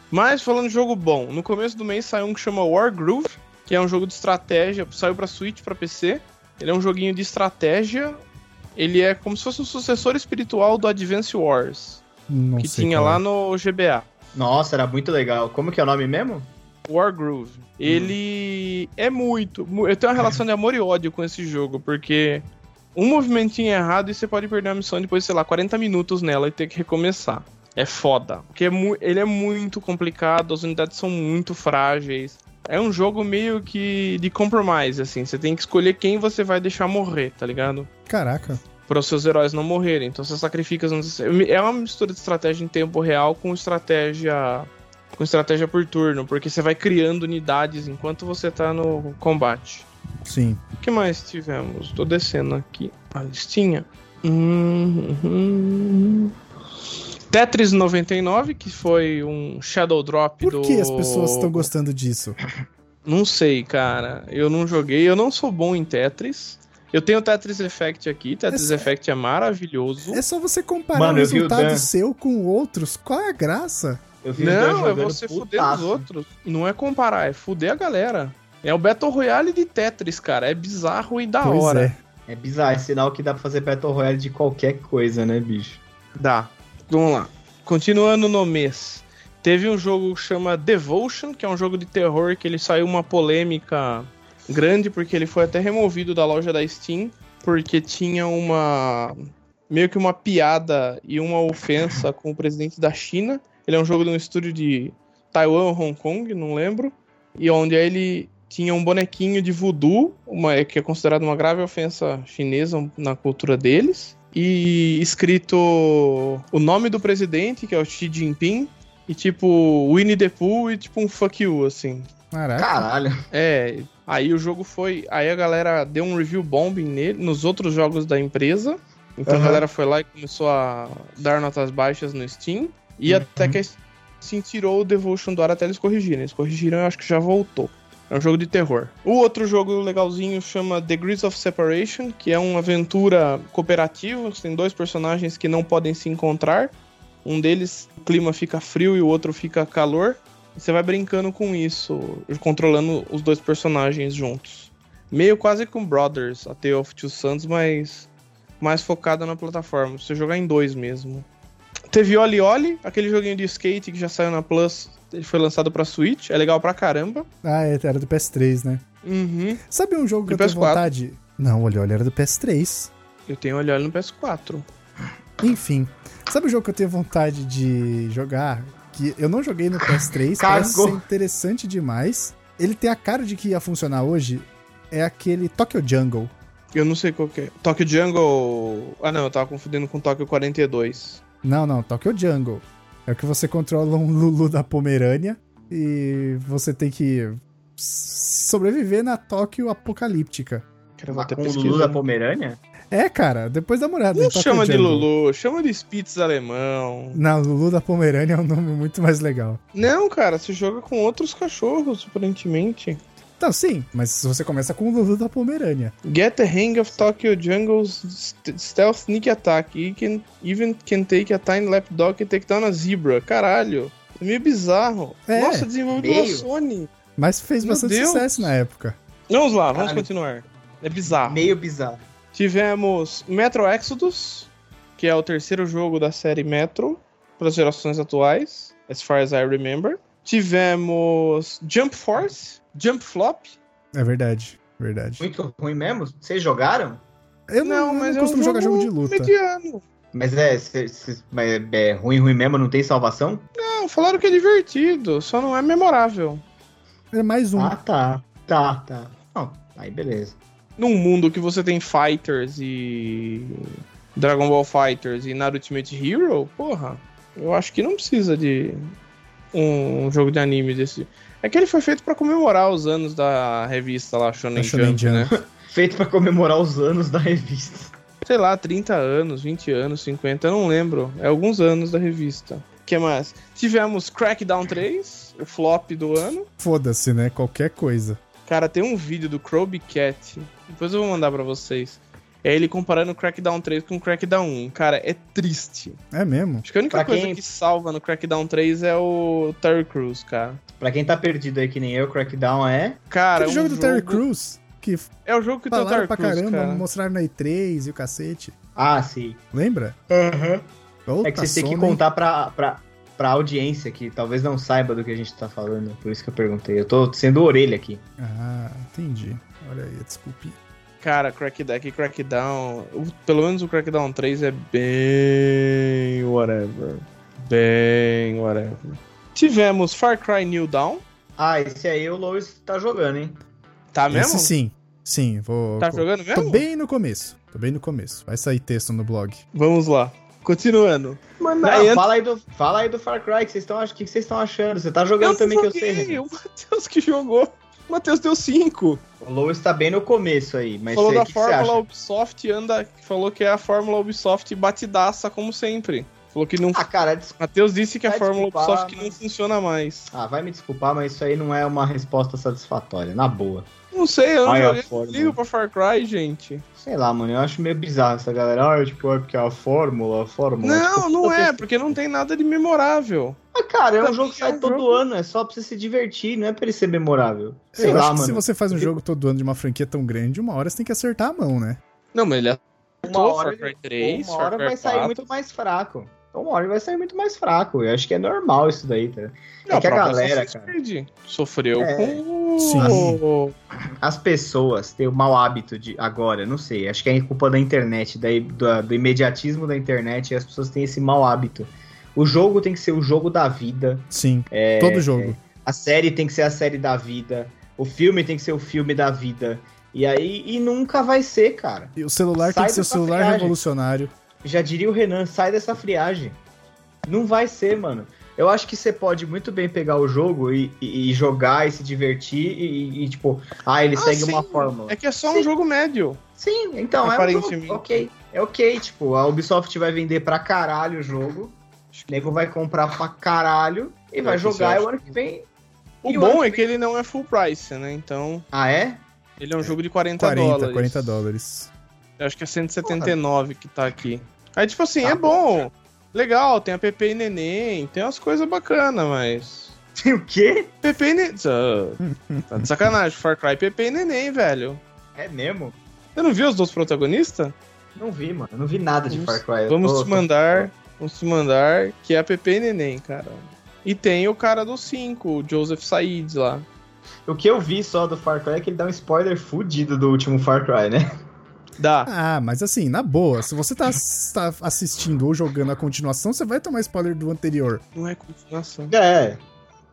Mas falando de jogo bom, no começo do mês saiu um que chama Wargroove, que é um jogo de estratégia, saiu pra Switch, pra PC. Ele é um joguinho de estratégia. Ele é como se fosse um sucessor espiritual do Advance Wars, Não que sei tinha qual lá é. no GBA. Nossa, era muito legal. Como que é o nome mesmo? Wargroove. Ele é muito. mu- Eu tenho uma relação de amor e ódio com esse jogo, porque um movimentinho errado e você pode perder a missão depois, sei lá, 40 minutos nela e ter que recomeçar. É foda. Porque é ele é muito complicado, as unidades são muito frágeis. É um jogo meio que de compromise, assim. Você tem que escolher quem você vai deixar morrer, tá ligado? Caraca. Para os seus heróis não morrerem. Então você sacrifica. É uma mistura de estratégia em tempo real com estratégia. Com estratégia por turno, porque você vai criando unidades enquanto você tá no combate. Sim. O que mais tivemos? Tô descendo aqui a listinha. Uhum. Tetris 99, que foi um Shadow Drop Por do. que as pessoas estão gostando disso? Não sei, cara. Eu não joguei, eu não sou bom em Tetris. Eu tenho Tetris Effect aqui, Tetris Essa- Effect é maravilhoso. É só você comparar Mano, o resultado seu com outros. Qual é a graça? Não, é você fuder os outros. Não é comparar, é fuder a galera. É o Battle Royale de Tetris, cara. É bizarro e da pois hora. é. É bizarro, é sinal que dá pra fazer Battle Royale de qualquer coisa, né, bicho? Dá. Vamos lá. Continuando no mês. Teve um jogo que chama Devotion, que é um jogo de terror que ele saiu uma polêmica grande porque ele foi até removido da loja da Steam porque tinha uma meio que uma piada e uma ofensa com o presidente da China. Ele é um jogo de um estúdio de Taiwan ou Hong Kong, não lembro, e onde ele tinha um bonequinho de voodoo, uma, que é considerado uma grave ofensa chinesa na cultura deles, e escrito o nome do presidente, que é o Xi Jinping, e tipo Winnie the Pooh e tipo um fuck you, assim. Caraca. Caralho. É, aí o jogo foi. Aí a galera deu um review bombing nele, nos outros jogos da empresa. Então Aham. a galera foi lá e começou a dar notas baixas no Steam. E Uhum. até que Steam tirou o Devotion do ar até eles corrigirem. Eles corrigiram e eu acho que já voltou. É um jogo de terror. O outro jogo legalzinho chama Degrees of Separation, que é uma aventura cooperativa. Você tem dois personagens que não podem se encontrar. Um deles, o clima fica frio e o outro fica calor. E você vai brincando com isso, controlando os dois personagens juntos. Meio quase com Brothers, a Tale of Two Sons, mas mais focada na plataforma. Você jogar em dois mesmo. Teve Oli Oli, aquele joguinho de skate que já saiu na Plus. Ele foi lançado pra Switch, é legal pra caramba. Ah, é, era do PS3, né? Uhum. Sabe um jogo que eu tenho PS4. vontade? Não, olha, olha, era do PS3. Eu tenho Oli Oli no PS4. Enfim. Sabe o jogo que eu tenho vontade de jogar? Que eu não joguei no PS3, parece ser interessante demais. Ele tem a cara de que ia funcionar hoje. É aquele Tokyo Jungle. Eu não sei qual que é. Tokyo Jungle. Ah, não, eu tava confundindo com Tokyo 42. Não, não, Tokyo Jungle. É o que você controla um Lulu da Pomerânia e você tem que sobreviver na Tóquio apocalíptica. Cara, eu vou Mas até com o Lulu da Pomerânia? É, cara, depois dá uma olhada Não chama de. Lulu, chama de Spitz alemão. Não, Lulu da Pomerânia é um nome muito mais legal. Não, cara, você joga com outros cachorros, aparentemente. Então, sim, mas você começa com o Lulu da Pomerânia. Get the hang of Tokyo Jungle's st- stealth sneak attack. You can even can take a tiny lapdog and take down a zebra. Caralho. É meio bizarro. É, Nossa, desenvolvido pela. Sony. Mas fez Meu bastante Deus. sucesso na época. Vamos lá, vamos Caralho. continuar. É bizarro. Meio bizarro. Tivemos Metro Exodus, que é o terceiro jogo da série Metro para as gerações atuais, as far as I remember. Tivemos Jump Force, Jump Flop. É verdade, verdade. Muito ruim mesmo? Vocês jogaram? Eu não, eu não é um costumo jogar jogo de luta. mediano. Mas é, cê- cê- mas é, é ruim, ruim mesmo, não tem salvação? Não, falaram que é divertido, só não é memorável. É mais um. Ah, tá. Tá, tá. Não, aí beleza. Num mundo que você tem Fighters e Dragon Ball Fighters e Naruto Ultimate Hero, porra, eu acho que não precisa de um jogo de anime desse. É que ele foi feito pra comemorar os anos da revista lá, Shonen, Shonen Jump, né? Feito pra comemorar os anos da revista. Sei lá, 30 anos, 20 anos, 50, eu não lembro. É alguns anos da revista. O que mais? Tivemos Crackdown 3, o flop do ano. Foda-se, né? Qualquer coisa. Cara, tem um vídeo do Croby Cat. Depois eu vou mandar pra vocês. É ele comparando o Crackdown 3 com o Crackdown 1. Cara, é triste. É mesmo? Acho que a única Pra coisa quem- que salva no Crackdown 3 é o Terry Crews, cara. Pra quem tá perdido aí que nem eu, Crackdown é. Cara, é um jogo do Terry Crews, que É o jogo que tem o Terry pra Crews, caramba, cara. mostraram na E3 e o cacete. Ah, sim. Lembra? É que você tem que contar pra, pra, pra audiência que talvez não saiba do que a gente tá falando. Por isso que eu perguntei. Eu tô sendo orelha aqui. Ah, entendi. Olha aí, desculpe. Cara, Crackdown, Crackdown. Pelo menos o Crackdown 3 é bem. whatever. Bem. whatever. Tivemos Far Cry New Dawn. Ah, esse aí o Lois tá jogando, hein? Tá mesmo? Esse sim. Sim, vou. Tá jogando Tô mesmo? bem no começo. Tô bem no começo. Vai sair texto no blog. Vamos lá. Continuando. Mano, Não, aí fala, aí do, fala aí do Far Cry, que vocês estão ach- que vocês estão achando? Você tá jogando não também, que eu joguei, sei. O Matheus que jogou. O Matheus deu 5. O Lois tá bem no começo aí, mas Falou sei, da que, que fórmula acha? Ubisoft anda. Falou que é a fórmula Ubisoft batidaça, como sempre. Falou que não. Ah, cara, des- Matheus disse que a vai fórmula desculpar, Ubisoft que não mas- funciona mais. ah, vai me desculpar, mas isso aí não é uma resposta satisfatória, na boa. Não sei, eu não Ai, a fórmula. ligo pra Far Cry, gente. Sei lá, mano, eu acho meio bizarro essa galera. Ah, tipo, é porque a fórmula, a fórmula. Não, tipo, não é, porque não tem nada de memorável. Ah, cara, é um jogo que é sai um todo jogo- ano, é só pra você se divertir, não é pra ele ser memorável. Sei eu lá, acho que mano. se você faz um jogo todo ano de uma franquia tão grande, uma hora você tem que acertar a mão, né? Não, mas ele é Uma hora, Far Cry 3, uma hora Far Cry vai sair 4. muito mais fraco. Uma hora ele vai sair muito mais fraco. Eu acho que é normal isso daí, tá? Não, É que a o galera, cara. Sofreu É. com Sim. o- As pessoas têm o mau hábito de. Agora, não sei, acho que é culpa da internet, daí, do, do imediatismo da internet, e as pessoas têm esse mau hábito. O jogo tem que ser o jogo da vida, Sim, É, todo jogo. a série tem que ser a série da vida, o filme tem que ser o filme da vida. E aí, e nunca vai ser, cara. E o celular tem Sai que ser o celular revolucionário. Já diria o Renan, sai dessa friagem. Não vai ser, mano. Eu acho que você pode muito bem pegar o jogo e, e- e jogar e se divertir e, e, tipo, ah, ele Ah, segue sim. uma fórmula. É que é só Sim. um jogo médio. Sim, então é um jogo, ok. É ok, tipo, a Ubisoft vai vender pra caralho o jogo, o nego vai comprar pra caralho e vai que você jogar e o ano que vem. O E bom é que ele não é full price, né? Então, Ah, é? ele é um jogo de 40, 40, dólares. 40 dólares. Eu acho que é 179 que tá aqui. Aí, tipo assim, Tá é bom. Legal, tem a PP e Neném, tem umas coisas bacanas, mas. Tem o quê? PP e Neném. Tá de sacanagem, Far Cry, PP e Neném, velho. É mesmo? Você não viu os dois protagonistas? Não vi, mano. Não vi nada de Vamos- Far Cry. Eu Vamos tô- te tô- mandar. Vamos te mandar, que é a PP e Neném, cara. E tem o cara do 5, o Joseph Said lá. O que eu vi só do Far Cry é que ele dá um spoiler fudido do último Far Cry, né? Dá. Ah, mas assim, na boa, se você tá, tá assistindo ou jogando a continuação, você vai tomar spoiler do anterior. Não é continuação. É.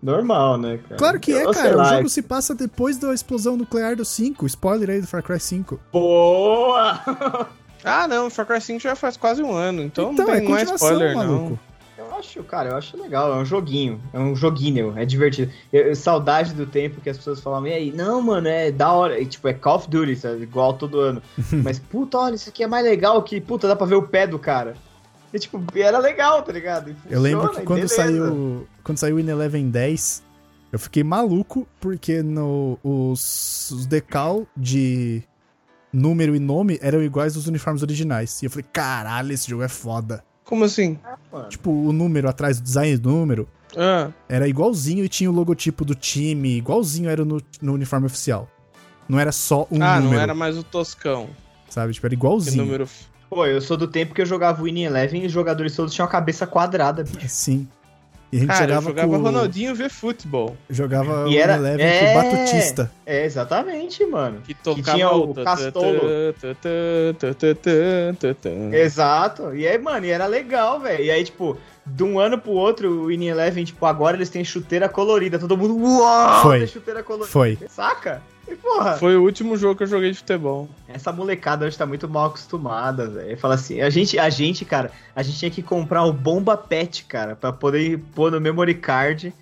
Normal, né, cara? Claro que é, Eu cara. O lá, jogo se passa depois da explosão nuclear do 5. Spoiler aí do Far Cry 5. Boa! Ah, não, Far Cry 5 já faz quase um ano, então, Então, não é tem mais continuação, spoiler, maluco. não. Eu acho, cara, eu acho legal. É um joguinho. É um joguinho, é divertido. Eu, eu- saudade do tempo que as pessoas falavam, e aí, não, mano, é da hora. E, tipo, é Call of Duty, sabe? Igual todo ano. Mas, puta, olha, isso aqui é mais legal que, puta, dá pra ver o pé do cara. E, tipo, era legal, tá ligado? E Eu lembro funciona, que quando beleza. saiu, quando saiu o In Eleven 10, eu fiquei maluco porque no, os, os decal de número e nome eram iguais dos uniformes originais. E eu falei, caralho, esse jogo é foda. Como assim? Tipo, o número atrás, o design do número, Ah, era igualzinho e tinha o logotipo do time, igualzinho era no, no uniforme oficial. Não era só um ah número, não era mais o Toscão. sabe? Tipo, era Que igualzinho. número. Pô, eu sou do tempo que eu jogava o Winning Eleven e os jogadores todos tinham a cabeça quadrada, bicho. Sim. E a gente Cara, eu jogava, jogava com... Ronaldinho ver futebol. Jogava E o era- Eleven é. com o Batutista. É, exatamente, mano. Que tocava tinha o tã, Castolo. Exato. E aí, mano, e era legal, velho. E aí, tipo, de um ano pro outro, o Winning Eleven, tipo, agora eles têm chuteira colorida. Todo mundo, uau, Foi. tem chuteira colorida. Foi. Saca? E, porra, Foi o último jogo que eu joguei de futebol. essa molecada hoje tá muito mal acostumada, velho. Fala assim, a gente, a gente, cara, a gente tinha que comprar o Bomba Pet, cara, pra poder pôr no memory card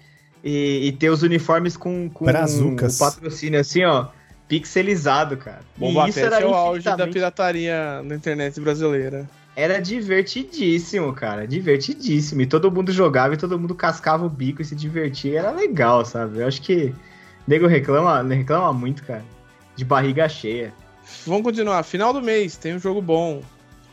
e, e ter os uniformes com, com Brazucas. o patrocínio assim, ó, pixelizado, cara. Bomba e isso Pet era é o auge da infinitamente- pirataria na internet brasileira. Era divertidíssimo, cara. Divertidíssimo. E todo mundo jogava e todo mundo cascava o bico e se divertia. Era legal, sabe? Eu acho que. Nego reclama, reclama muito, cara. De barriga cheia. Vamos continuar. Final do mês, tem um jogo bom.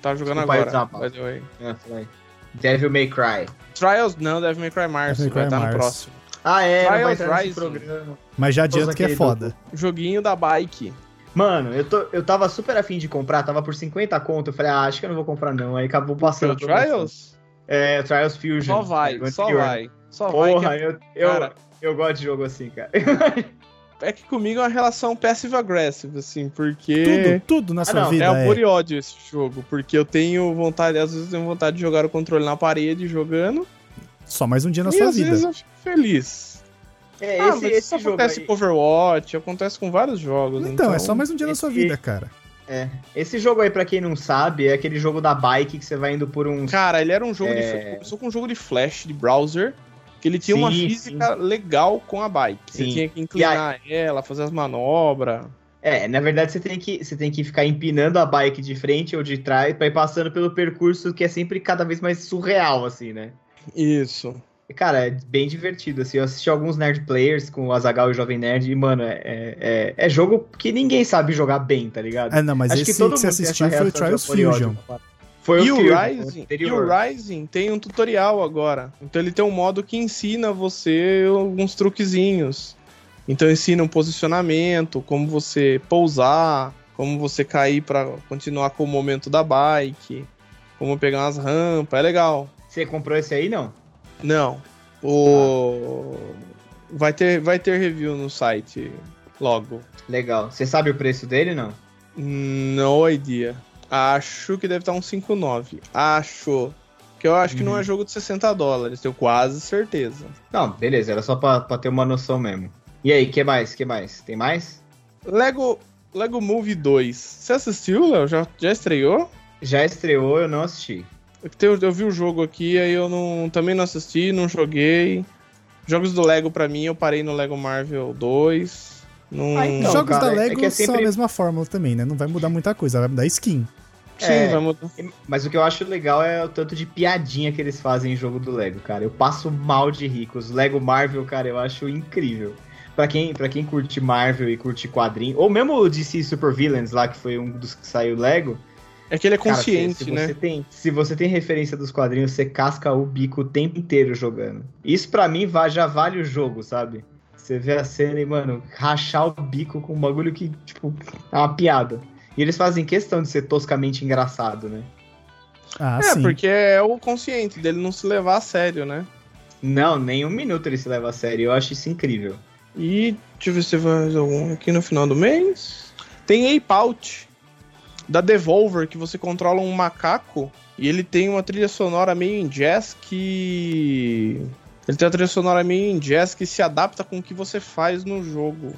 Tá jogando Desculpa agora. By the way. Devil May Cry. Trials, não, Devil May Cry Março, Devil May vai Cry estar no Março. próximo. Ah, é, não vai Trials entrar nesse Rising. programa. Mas já adianto Todos que é foda. Joguinho da bike. Mano, eu, tô, eu tava super afim de comprar, tava por 50 conto. Eu falei, ah, acho que eu não vou comprar, não. Aí acabou passando. Trials? É, Trials Fusion. Só vai, É, o só anterior. vai. Só vai. Porra, que é- eu, eu, Cara. eu gosto de jogo assim, cara. é, que comigo é uma relação passive-aggressive, assim, porque. Tudo, tudo na sua não, vida É é. amor e ódio esse jogo, porque eu tenho vontade, às vezes eu tenho vontade de jogar o controle na parede jogando, Só mais um dia na e sua às vezes vida. eu fico feliz. É, ah, esse, mas esse isso jogo acontece aí, com Overwatch, acontece com vários jogos. Então, Então, é só mais um dia na sua esse- vida, cara. É. Esse jogo aí, pra quem não sabe, é aquele jogo da bike que você vai indo por uns. Cara, ele era um jogo É. de. Começou com um jogo de flash, de browser, que ele tinha uma Sim, física legal com a bike. Você Sim. tinha que inclinar ela, fazer as manobras. É, na verdade você tem, que, você tem que ficar empinando a bike de frente ou de trás pra ir passando pelo percurso que é sempre cada vez mais surreal, assim, né? Isso. E, Cara, é bem divertido, assim, eu assisti alguns Nerd Players com o Azagal e o Jovem Nerd e, mano, é, é, é jogo que ninguém sabe jogar bem, tá ligado? Ah, não, mas Acho esse que, todo você mundo tem assistiu foi o Trials Fusion. Foi E o, Fusion, Rising, e o Rising tem um tutorial agora. Então ele tem um modo que ensina você alguns truquezinhos. Então ensina um posicionamento, como você pousar, como você cair pra continuar com o momento da bike, como pegar umas rampas, é legal. Você comprou esse aí, não? Não. O. Vai ter, vai ter review no site logo. Legal. Você sabe o preço dele, não? No idea. Acho que deve estar um 5,9. Acho. Que eu acho que não é jogo de 60 dólares, tenho quase certeza. Não, beleza, era só pra, pra ter uma noção mesmo. E aí, que mais? Que mais? Tem mais? Lego, Lego Movie 2. Você assistiu, Léo? Já, já estreou? Já estreou, eu não assisti. Eu, eu vi o jogo aqui, aí eu não, também não assisti, não joguei. Jogos do Lego pra mim, eu parei no Lego Marvel 2. Não... Ah, então, Jogos cara, da é Lego que é são sempre- a mesma fórmula também, né? Não vai mudar muita coisa, vai mudar skin. Sim, É. vai mudar. Mas o que eu acho legal é o tanto de piadinha que eles fazem em jogo do Lego, cara. Eu passo mal de ricos. Lego Marvel, cara, eu acho incrível. Pra quem, pra quem curte Marvel e curte quadrinho, ou mesmo o DC Super Villains lá, que foi um dos que saiu Lego. É que ele é cara, consciente, se, se né? Você tem, se você tem referência dos quadrinhos, você casca o bico o tempo inteiro jogando. Isso pra mim já vale o jogo, sabe? Você vê a cena e, mano, rachar o bico com um bagulho que, tipo, é uma piada. E eles fazem questão de ser toscamente engraçado, né? Ah, É, sim. porque é o consciente dele não se levar a sério, né? Não, nem um minuto ele se leva a sério. Eu acho isso incrível. E deixa eu ver se vai mais algum aqui no final do mês. Tem Ape Out da Devolver, que você controla um macaco e ele tem uma trilha sonora meio em jazz que. Ele tem uma trilha sonora meio em jazz que se adapta com o que você faz no jogo.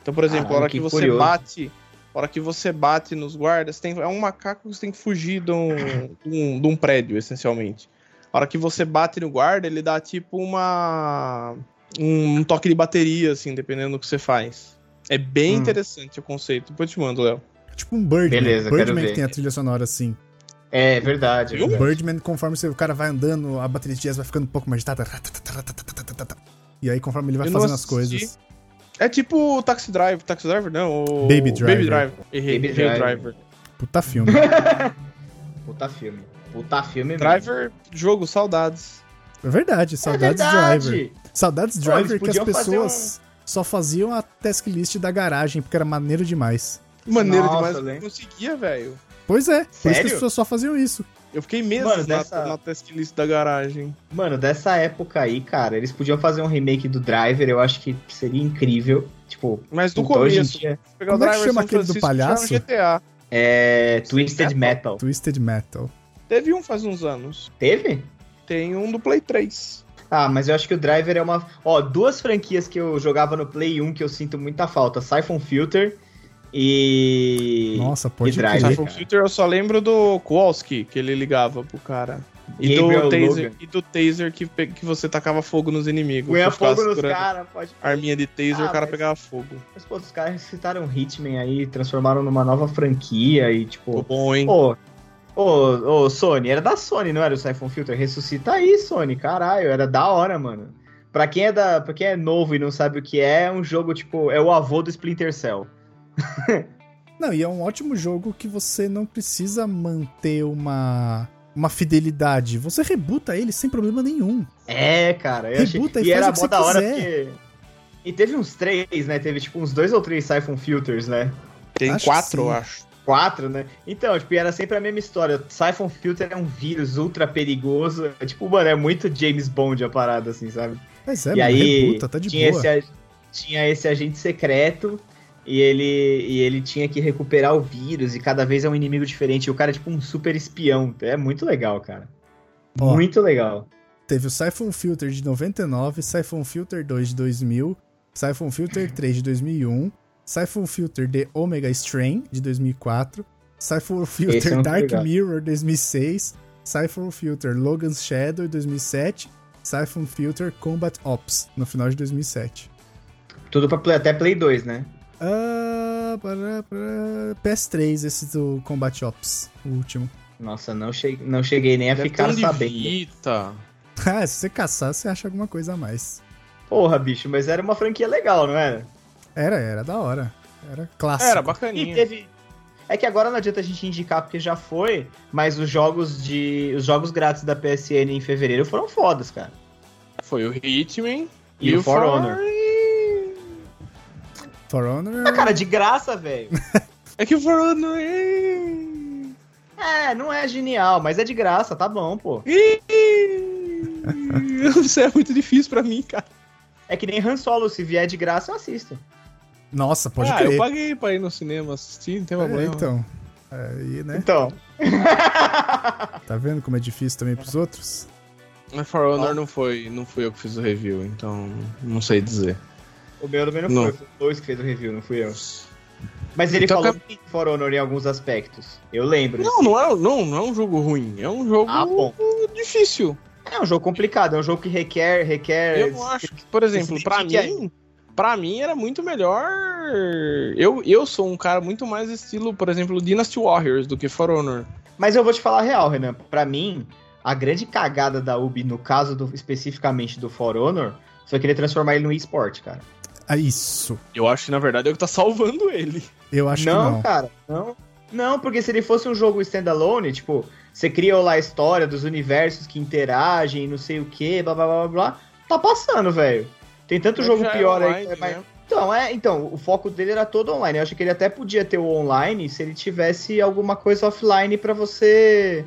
Então, por exemplo, Caralho, a hora que, que você curioso. bate. A hora que você bate nos guardas, tem, é um macaco que você tem que fugir de um, de um, de um prédio, essencialmente. A hora que você bate no guarda, ele dá tipo uma. Um, um toque de bateria, assim, dependendo do que você faz. É bem Hum. interessante o conceito. Depois eu te mando, Léo. Tipo um Birdman. Beleza, Birdman que tem a trilha sonora assim. É verdade. é? O verdade. Birdman, conforme o cara vai andando, a bateria de jazz vai ficando um pouco mais agitada. E aí, conforme ele vai Eu fazendo as coisas. É tipo o Taxi Driver. Taxi Driver? Não, o. Baby Driver. Baby Driver. Errei, Baby Driver. Driver. Puta filme. Puta filme. Puta filme mesmo. Driver, jogo, saudades. É verdade, saudades é verdade. Driver. Saudades Pô, Driver eles que as pessoas só faziam a task list da garagem, porque era maneiro demais. Maneiro Nossa, demais. Eu conseguia, velho. Pois é, por isso que Sério? as pessoas só faziam isso. Eu fiquei meses Mano, na, dessa- na da garagem. Mano, dessa época aí, cara, eles podiam fazer um remake do Driver, eu acho que seria incrível. Tipo, Mas do então, começo. dia, Pegar Como é que Driver chama São aquele do Francisco, palhaço? já no GTA. é Twisted Metal. Twisted Metal. Teve um faz uns anos. Teve? Tem um do Play 3. Ah, mas eu acho que o Driver é uma. Ó, duas franquias que eu jogava no Play 1 que eu sinto muita falta: Siphon Filter e. Nossa, pode e Driver. crer. Siphon cara. Filter eu só lembro do Kowalski, que ele ligava pro cara. E do, taser, e do taser que, que você tacava fogo nos inimigos. Ficava fogo nos caras, pode. Arminha de taser, Ah, o cara mas- pegava fogo. Mas, pô, os caras citaram Hitman aí, transformaram numa nova franquia e, tipo. Ficou bom, hein? Ô, ô, ô, Sony, era da Sony, não era o Siphon Filter? Ressuscita aí, Sony, caralho, era da hora, mano. Pra quem é, da, pra quem é novo e não sabe o que é, é um jogo, tipo, é o avô do Splinter Cell. Não, e é um ótimo jogo que você não precisa manter uma, uma fidelidade. Você rebuta ele sem problema nenhum. É, cara, eu achei... Rebuta e E faz era o que mó você da hora quiser. porque... E teve uns três, né? Teve, tipo, uns dois ou três Siphon Filters, né? Tem acho quatro, eu acho. Quatro, né? Então, tipo, era sempre a mesma história. Siphon Filter é um vírus ultra perigoso. É, tipo, mano, é muito James Bond a parada, assim, sabe? Mas é, e mano, aí rebuta, tá de tinha, boa. esse, tinha esse agente secreto e ele, e ele tinha que recuperar o vírus e cada vez é um inimigo diferente. E o cara é tipo um super espião. É muito legal, cara. Ó. Muito legal. Teve o Siphon Filter de 99, Siphon Filter 2 de 2000, Siphon Filter 3 de 2001, Siphon Filter The Omega Strain de 2004, Siphon eu Filter tô Dark ligado. Mirror 2006, Siphon Filter Logan's Shadow 2007, Siphon Filter Combat Ops no final de 2007. Tudo pra play, até Play 2, né? Ah, para, para, PS3 esse do Combat Ops, o último. Nossa, não cheguei, não cheguei nem a Deve ficar um de sabendo. Vita. Ah, se você caçar, você acha alguma coisa a mais. Porra, bicho, mas era uma franquia legal, não era? Era, era da hora. Era clássico. Era E bacaninha. teve. É que agora não adianta a gente indicar porque já foi, mas os jogos de. Os jogos grátis da PSN em fevereiro foram fodas, cara. Foi o Hitman E, o For Honor. For Honor. Ah, cara, de graça, velho. É que o For Honor. É, não é genial, mas é de graça, tá bom, pô. Isso é muito difícil pra mim, cara. É que nem Han Solo, se vier de graça, eu assisto. Nossa, pode ah, crer. eu paguei pra ir no cinema assistir, não tem É, problema. então. Aí, né? Então. Tá vendo como é difícil também pros outros? Mas For Honor não foi, não fui eu que fiz o review, então não sei dizer. O meu também não, Não. foi, foi o dois que fez o review, não fui eu. Mas ele Então, falou que For Honor em alguns aspectos. Eu lembro. Não, não é, não, não é um jogo ruim, é um jogo Ah, difícil. É um jogo complicado, é um jogo que requer. requer Eu não acho que, por exemplo, é- mim, pra mim era muito melhor. Eu, eu sou um cara muito mais estilo, por exemplo, Dynasty Warriors do que For Honor. Mas eu vou te falar a real, Renan. Pra mim, a grande cagada da Ubi, no caso do, especificamente do For Honor, foi querer transformar ele no eSport, cara. Ah, isso. Eu acho que na verdade é o que tá salvando ele. Eu acho não, que não. cara, não. Não, porque se ele fosse um jogo standalone, tipo, você cria lá a história dos universos que interagem, não sei o que, blá blá blá blá, blá, tá passando, velho. Tem tanto jogo Já é pior aí. online, que é mais- né? Então, é, então, o foco dele era todo online. Eu acho que ele até podia ter o online se ele tivesse alguma coisa offline pra você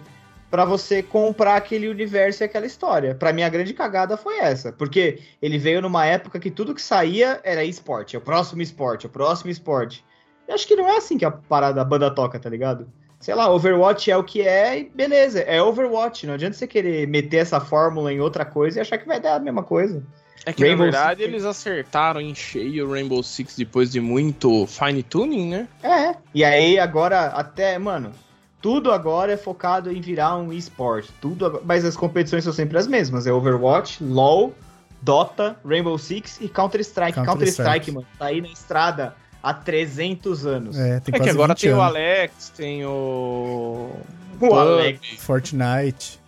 para você comprar aquele universo e aquela história. Pra mim a grande cagada foi essa, porque ele veio numa época que tudo que saía era esporte, é o próximo esporte, é o próximo esporte. Eu acho que não é assim que a parada a banda toca, tá ligado? Sei lá, Overwatch é o que é e beleza, é Overwatch. Não adianta você querer meter essa fórmula em outra coisa e achar que vai dar a mesma coisa. É que Rainbow na verdade Six- eles acertaram em cheio o Rainbow Six depois de muito fine tuning, né? É. E aí agora até, mano, tudo agora é focado em virar um esporte. Tudo, agora- mas as competições são sempre as mesmas. É Overwatch, LoL, Dota, Rainbow Six e Counter Strike. Counter Counter Strike, Strike. mano, tá aí na estrada há 300 anos. É, tem É que agora 20 tem o anos. Alex, tem o. O Pub, Alex. Fortnite.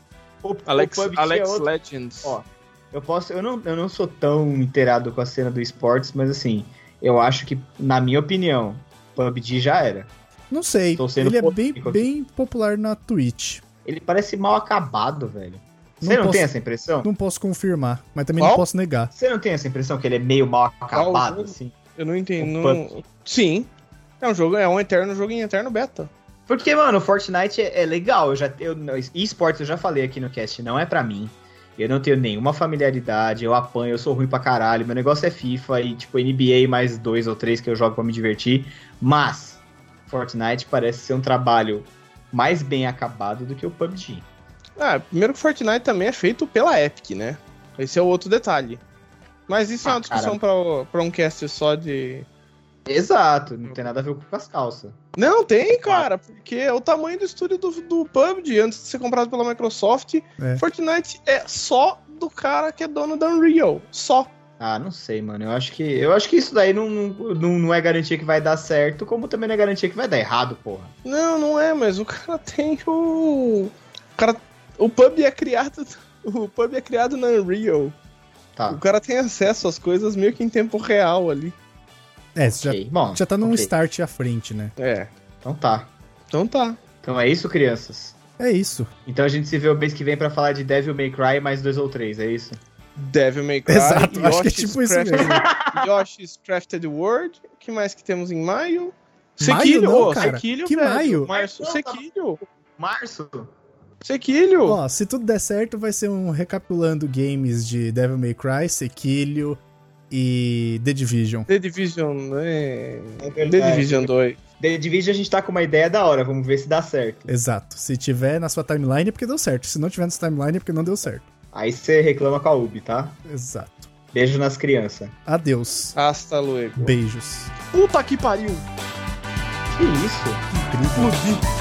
O, Alex, o PUBG Alex é Legends. Ó, eu posso, eu não, eu não sou tão inteirado com a cena do esportes, mas assim, eu acho que, na minha opinião, PUBG já era. Não sei. Ele é bem, bem popular na Twitch. Ele parece mal acabado, velho. Não Você não, posso- tem essa impressão? Não posso confirmar, mas também Qual? não posso negar. Você não tem essa impressão que ele é meio mal acabado, assim? Eu não entendo. Não- Sim. É um jogo, é um eterno jogo em eterno beta. Porque, mano, o Fortnite é, é legal. Eu já, eu, esportes eu já falei aqui no cast, não é pra mim. Eu não tenho nenhuma familiaridade, eu apanho, eu sou ruim pra caralho. Meu negócio é FIFA e, tipo, NBA mais dois ou três que eu jogo pra me divertir. Mas, Fortnite parece ser um trabalho mais bem acabado do que o PUBG. Ah, primeiro que Fortnite também é feito pela Epic, né? Esse é o outro detalhe. Mas isso é Ah, uma discussão pra, pra um cast só de. Exato, não tem nada a ver com as calças. Não, tem, cara, porque é o tamanho do estúdio do, do PUBG antes de ser comprado pela Microsoft. É. Fortnite é só do cara que é dono da Unreal. Só. Ah, não sei, mano. Eu acho que, eu acho que isso daí não, não, não, é garantia que vai dar certo, como também não é garantia que vai dar errado, porra. Não, não é, mas o cara tem o. O cara. O pub é criado. O pub é criado na Unreal. Tá. O cara tem acesso às coisas meio que em tempo real ali. É, você já, Ok, Bom, já tá num ok. start à frente, né? É. Então tá. Então tá. Então é isso, crianças. É isso. Então a gente se vê o mês que vem pra falar de Devil May Cry mais dois ou três, é isso? Devil May Cry. Exato, acho que é Yoshi's tipo isso Crafted- mesmo. Yoshi's Crafted World. O que mais que temos em maio? Maio Sequilho, não, ô, cara. Sequilho, Que velho. maio? Março, Não, tá- Sequilho. Março? Sequilho. Ó, se tudo der certo, vai ser um recapitulando games de Devil May Cry, Sekilho e The Division. The Division, é... É The. Division 2. The Division a gente tá com uma ideia da hora, vamos ver se dá certo. Exato. Se tiver na sua timeline é porque deu certo. Se não tiver na sua timeline é porque não deu certo. Aí você reclama com a Ubi, tá? Exato. Beijo nas crianças. Adeus. Hasta luego. Beijos. Puta que pariu. Que isso? Incrível. Explodi.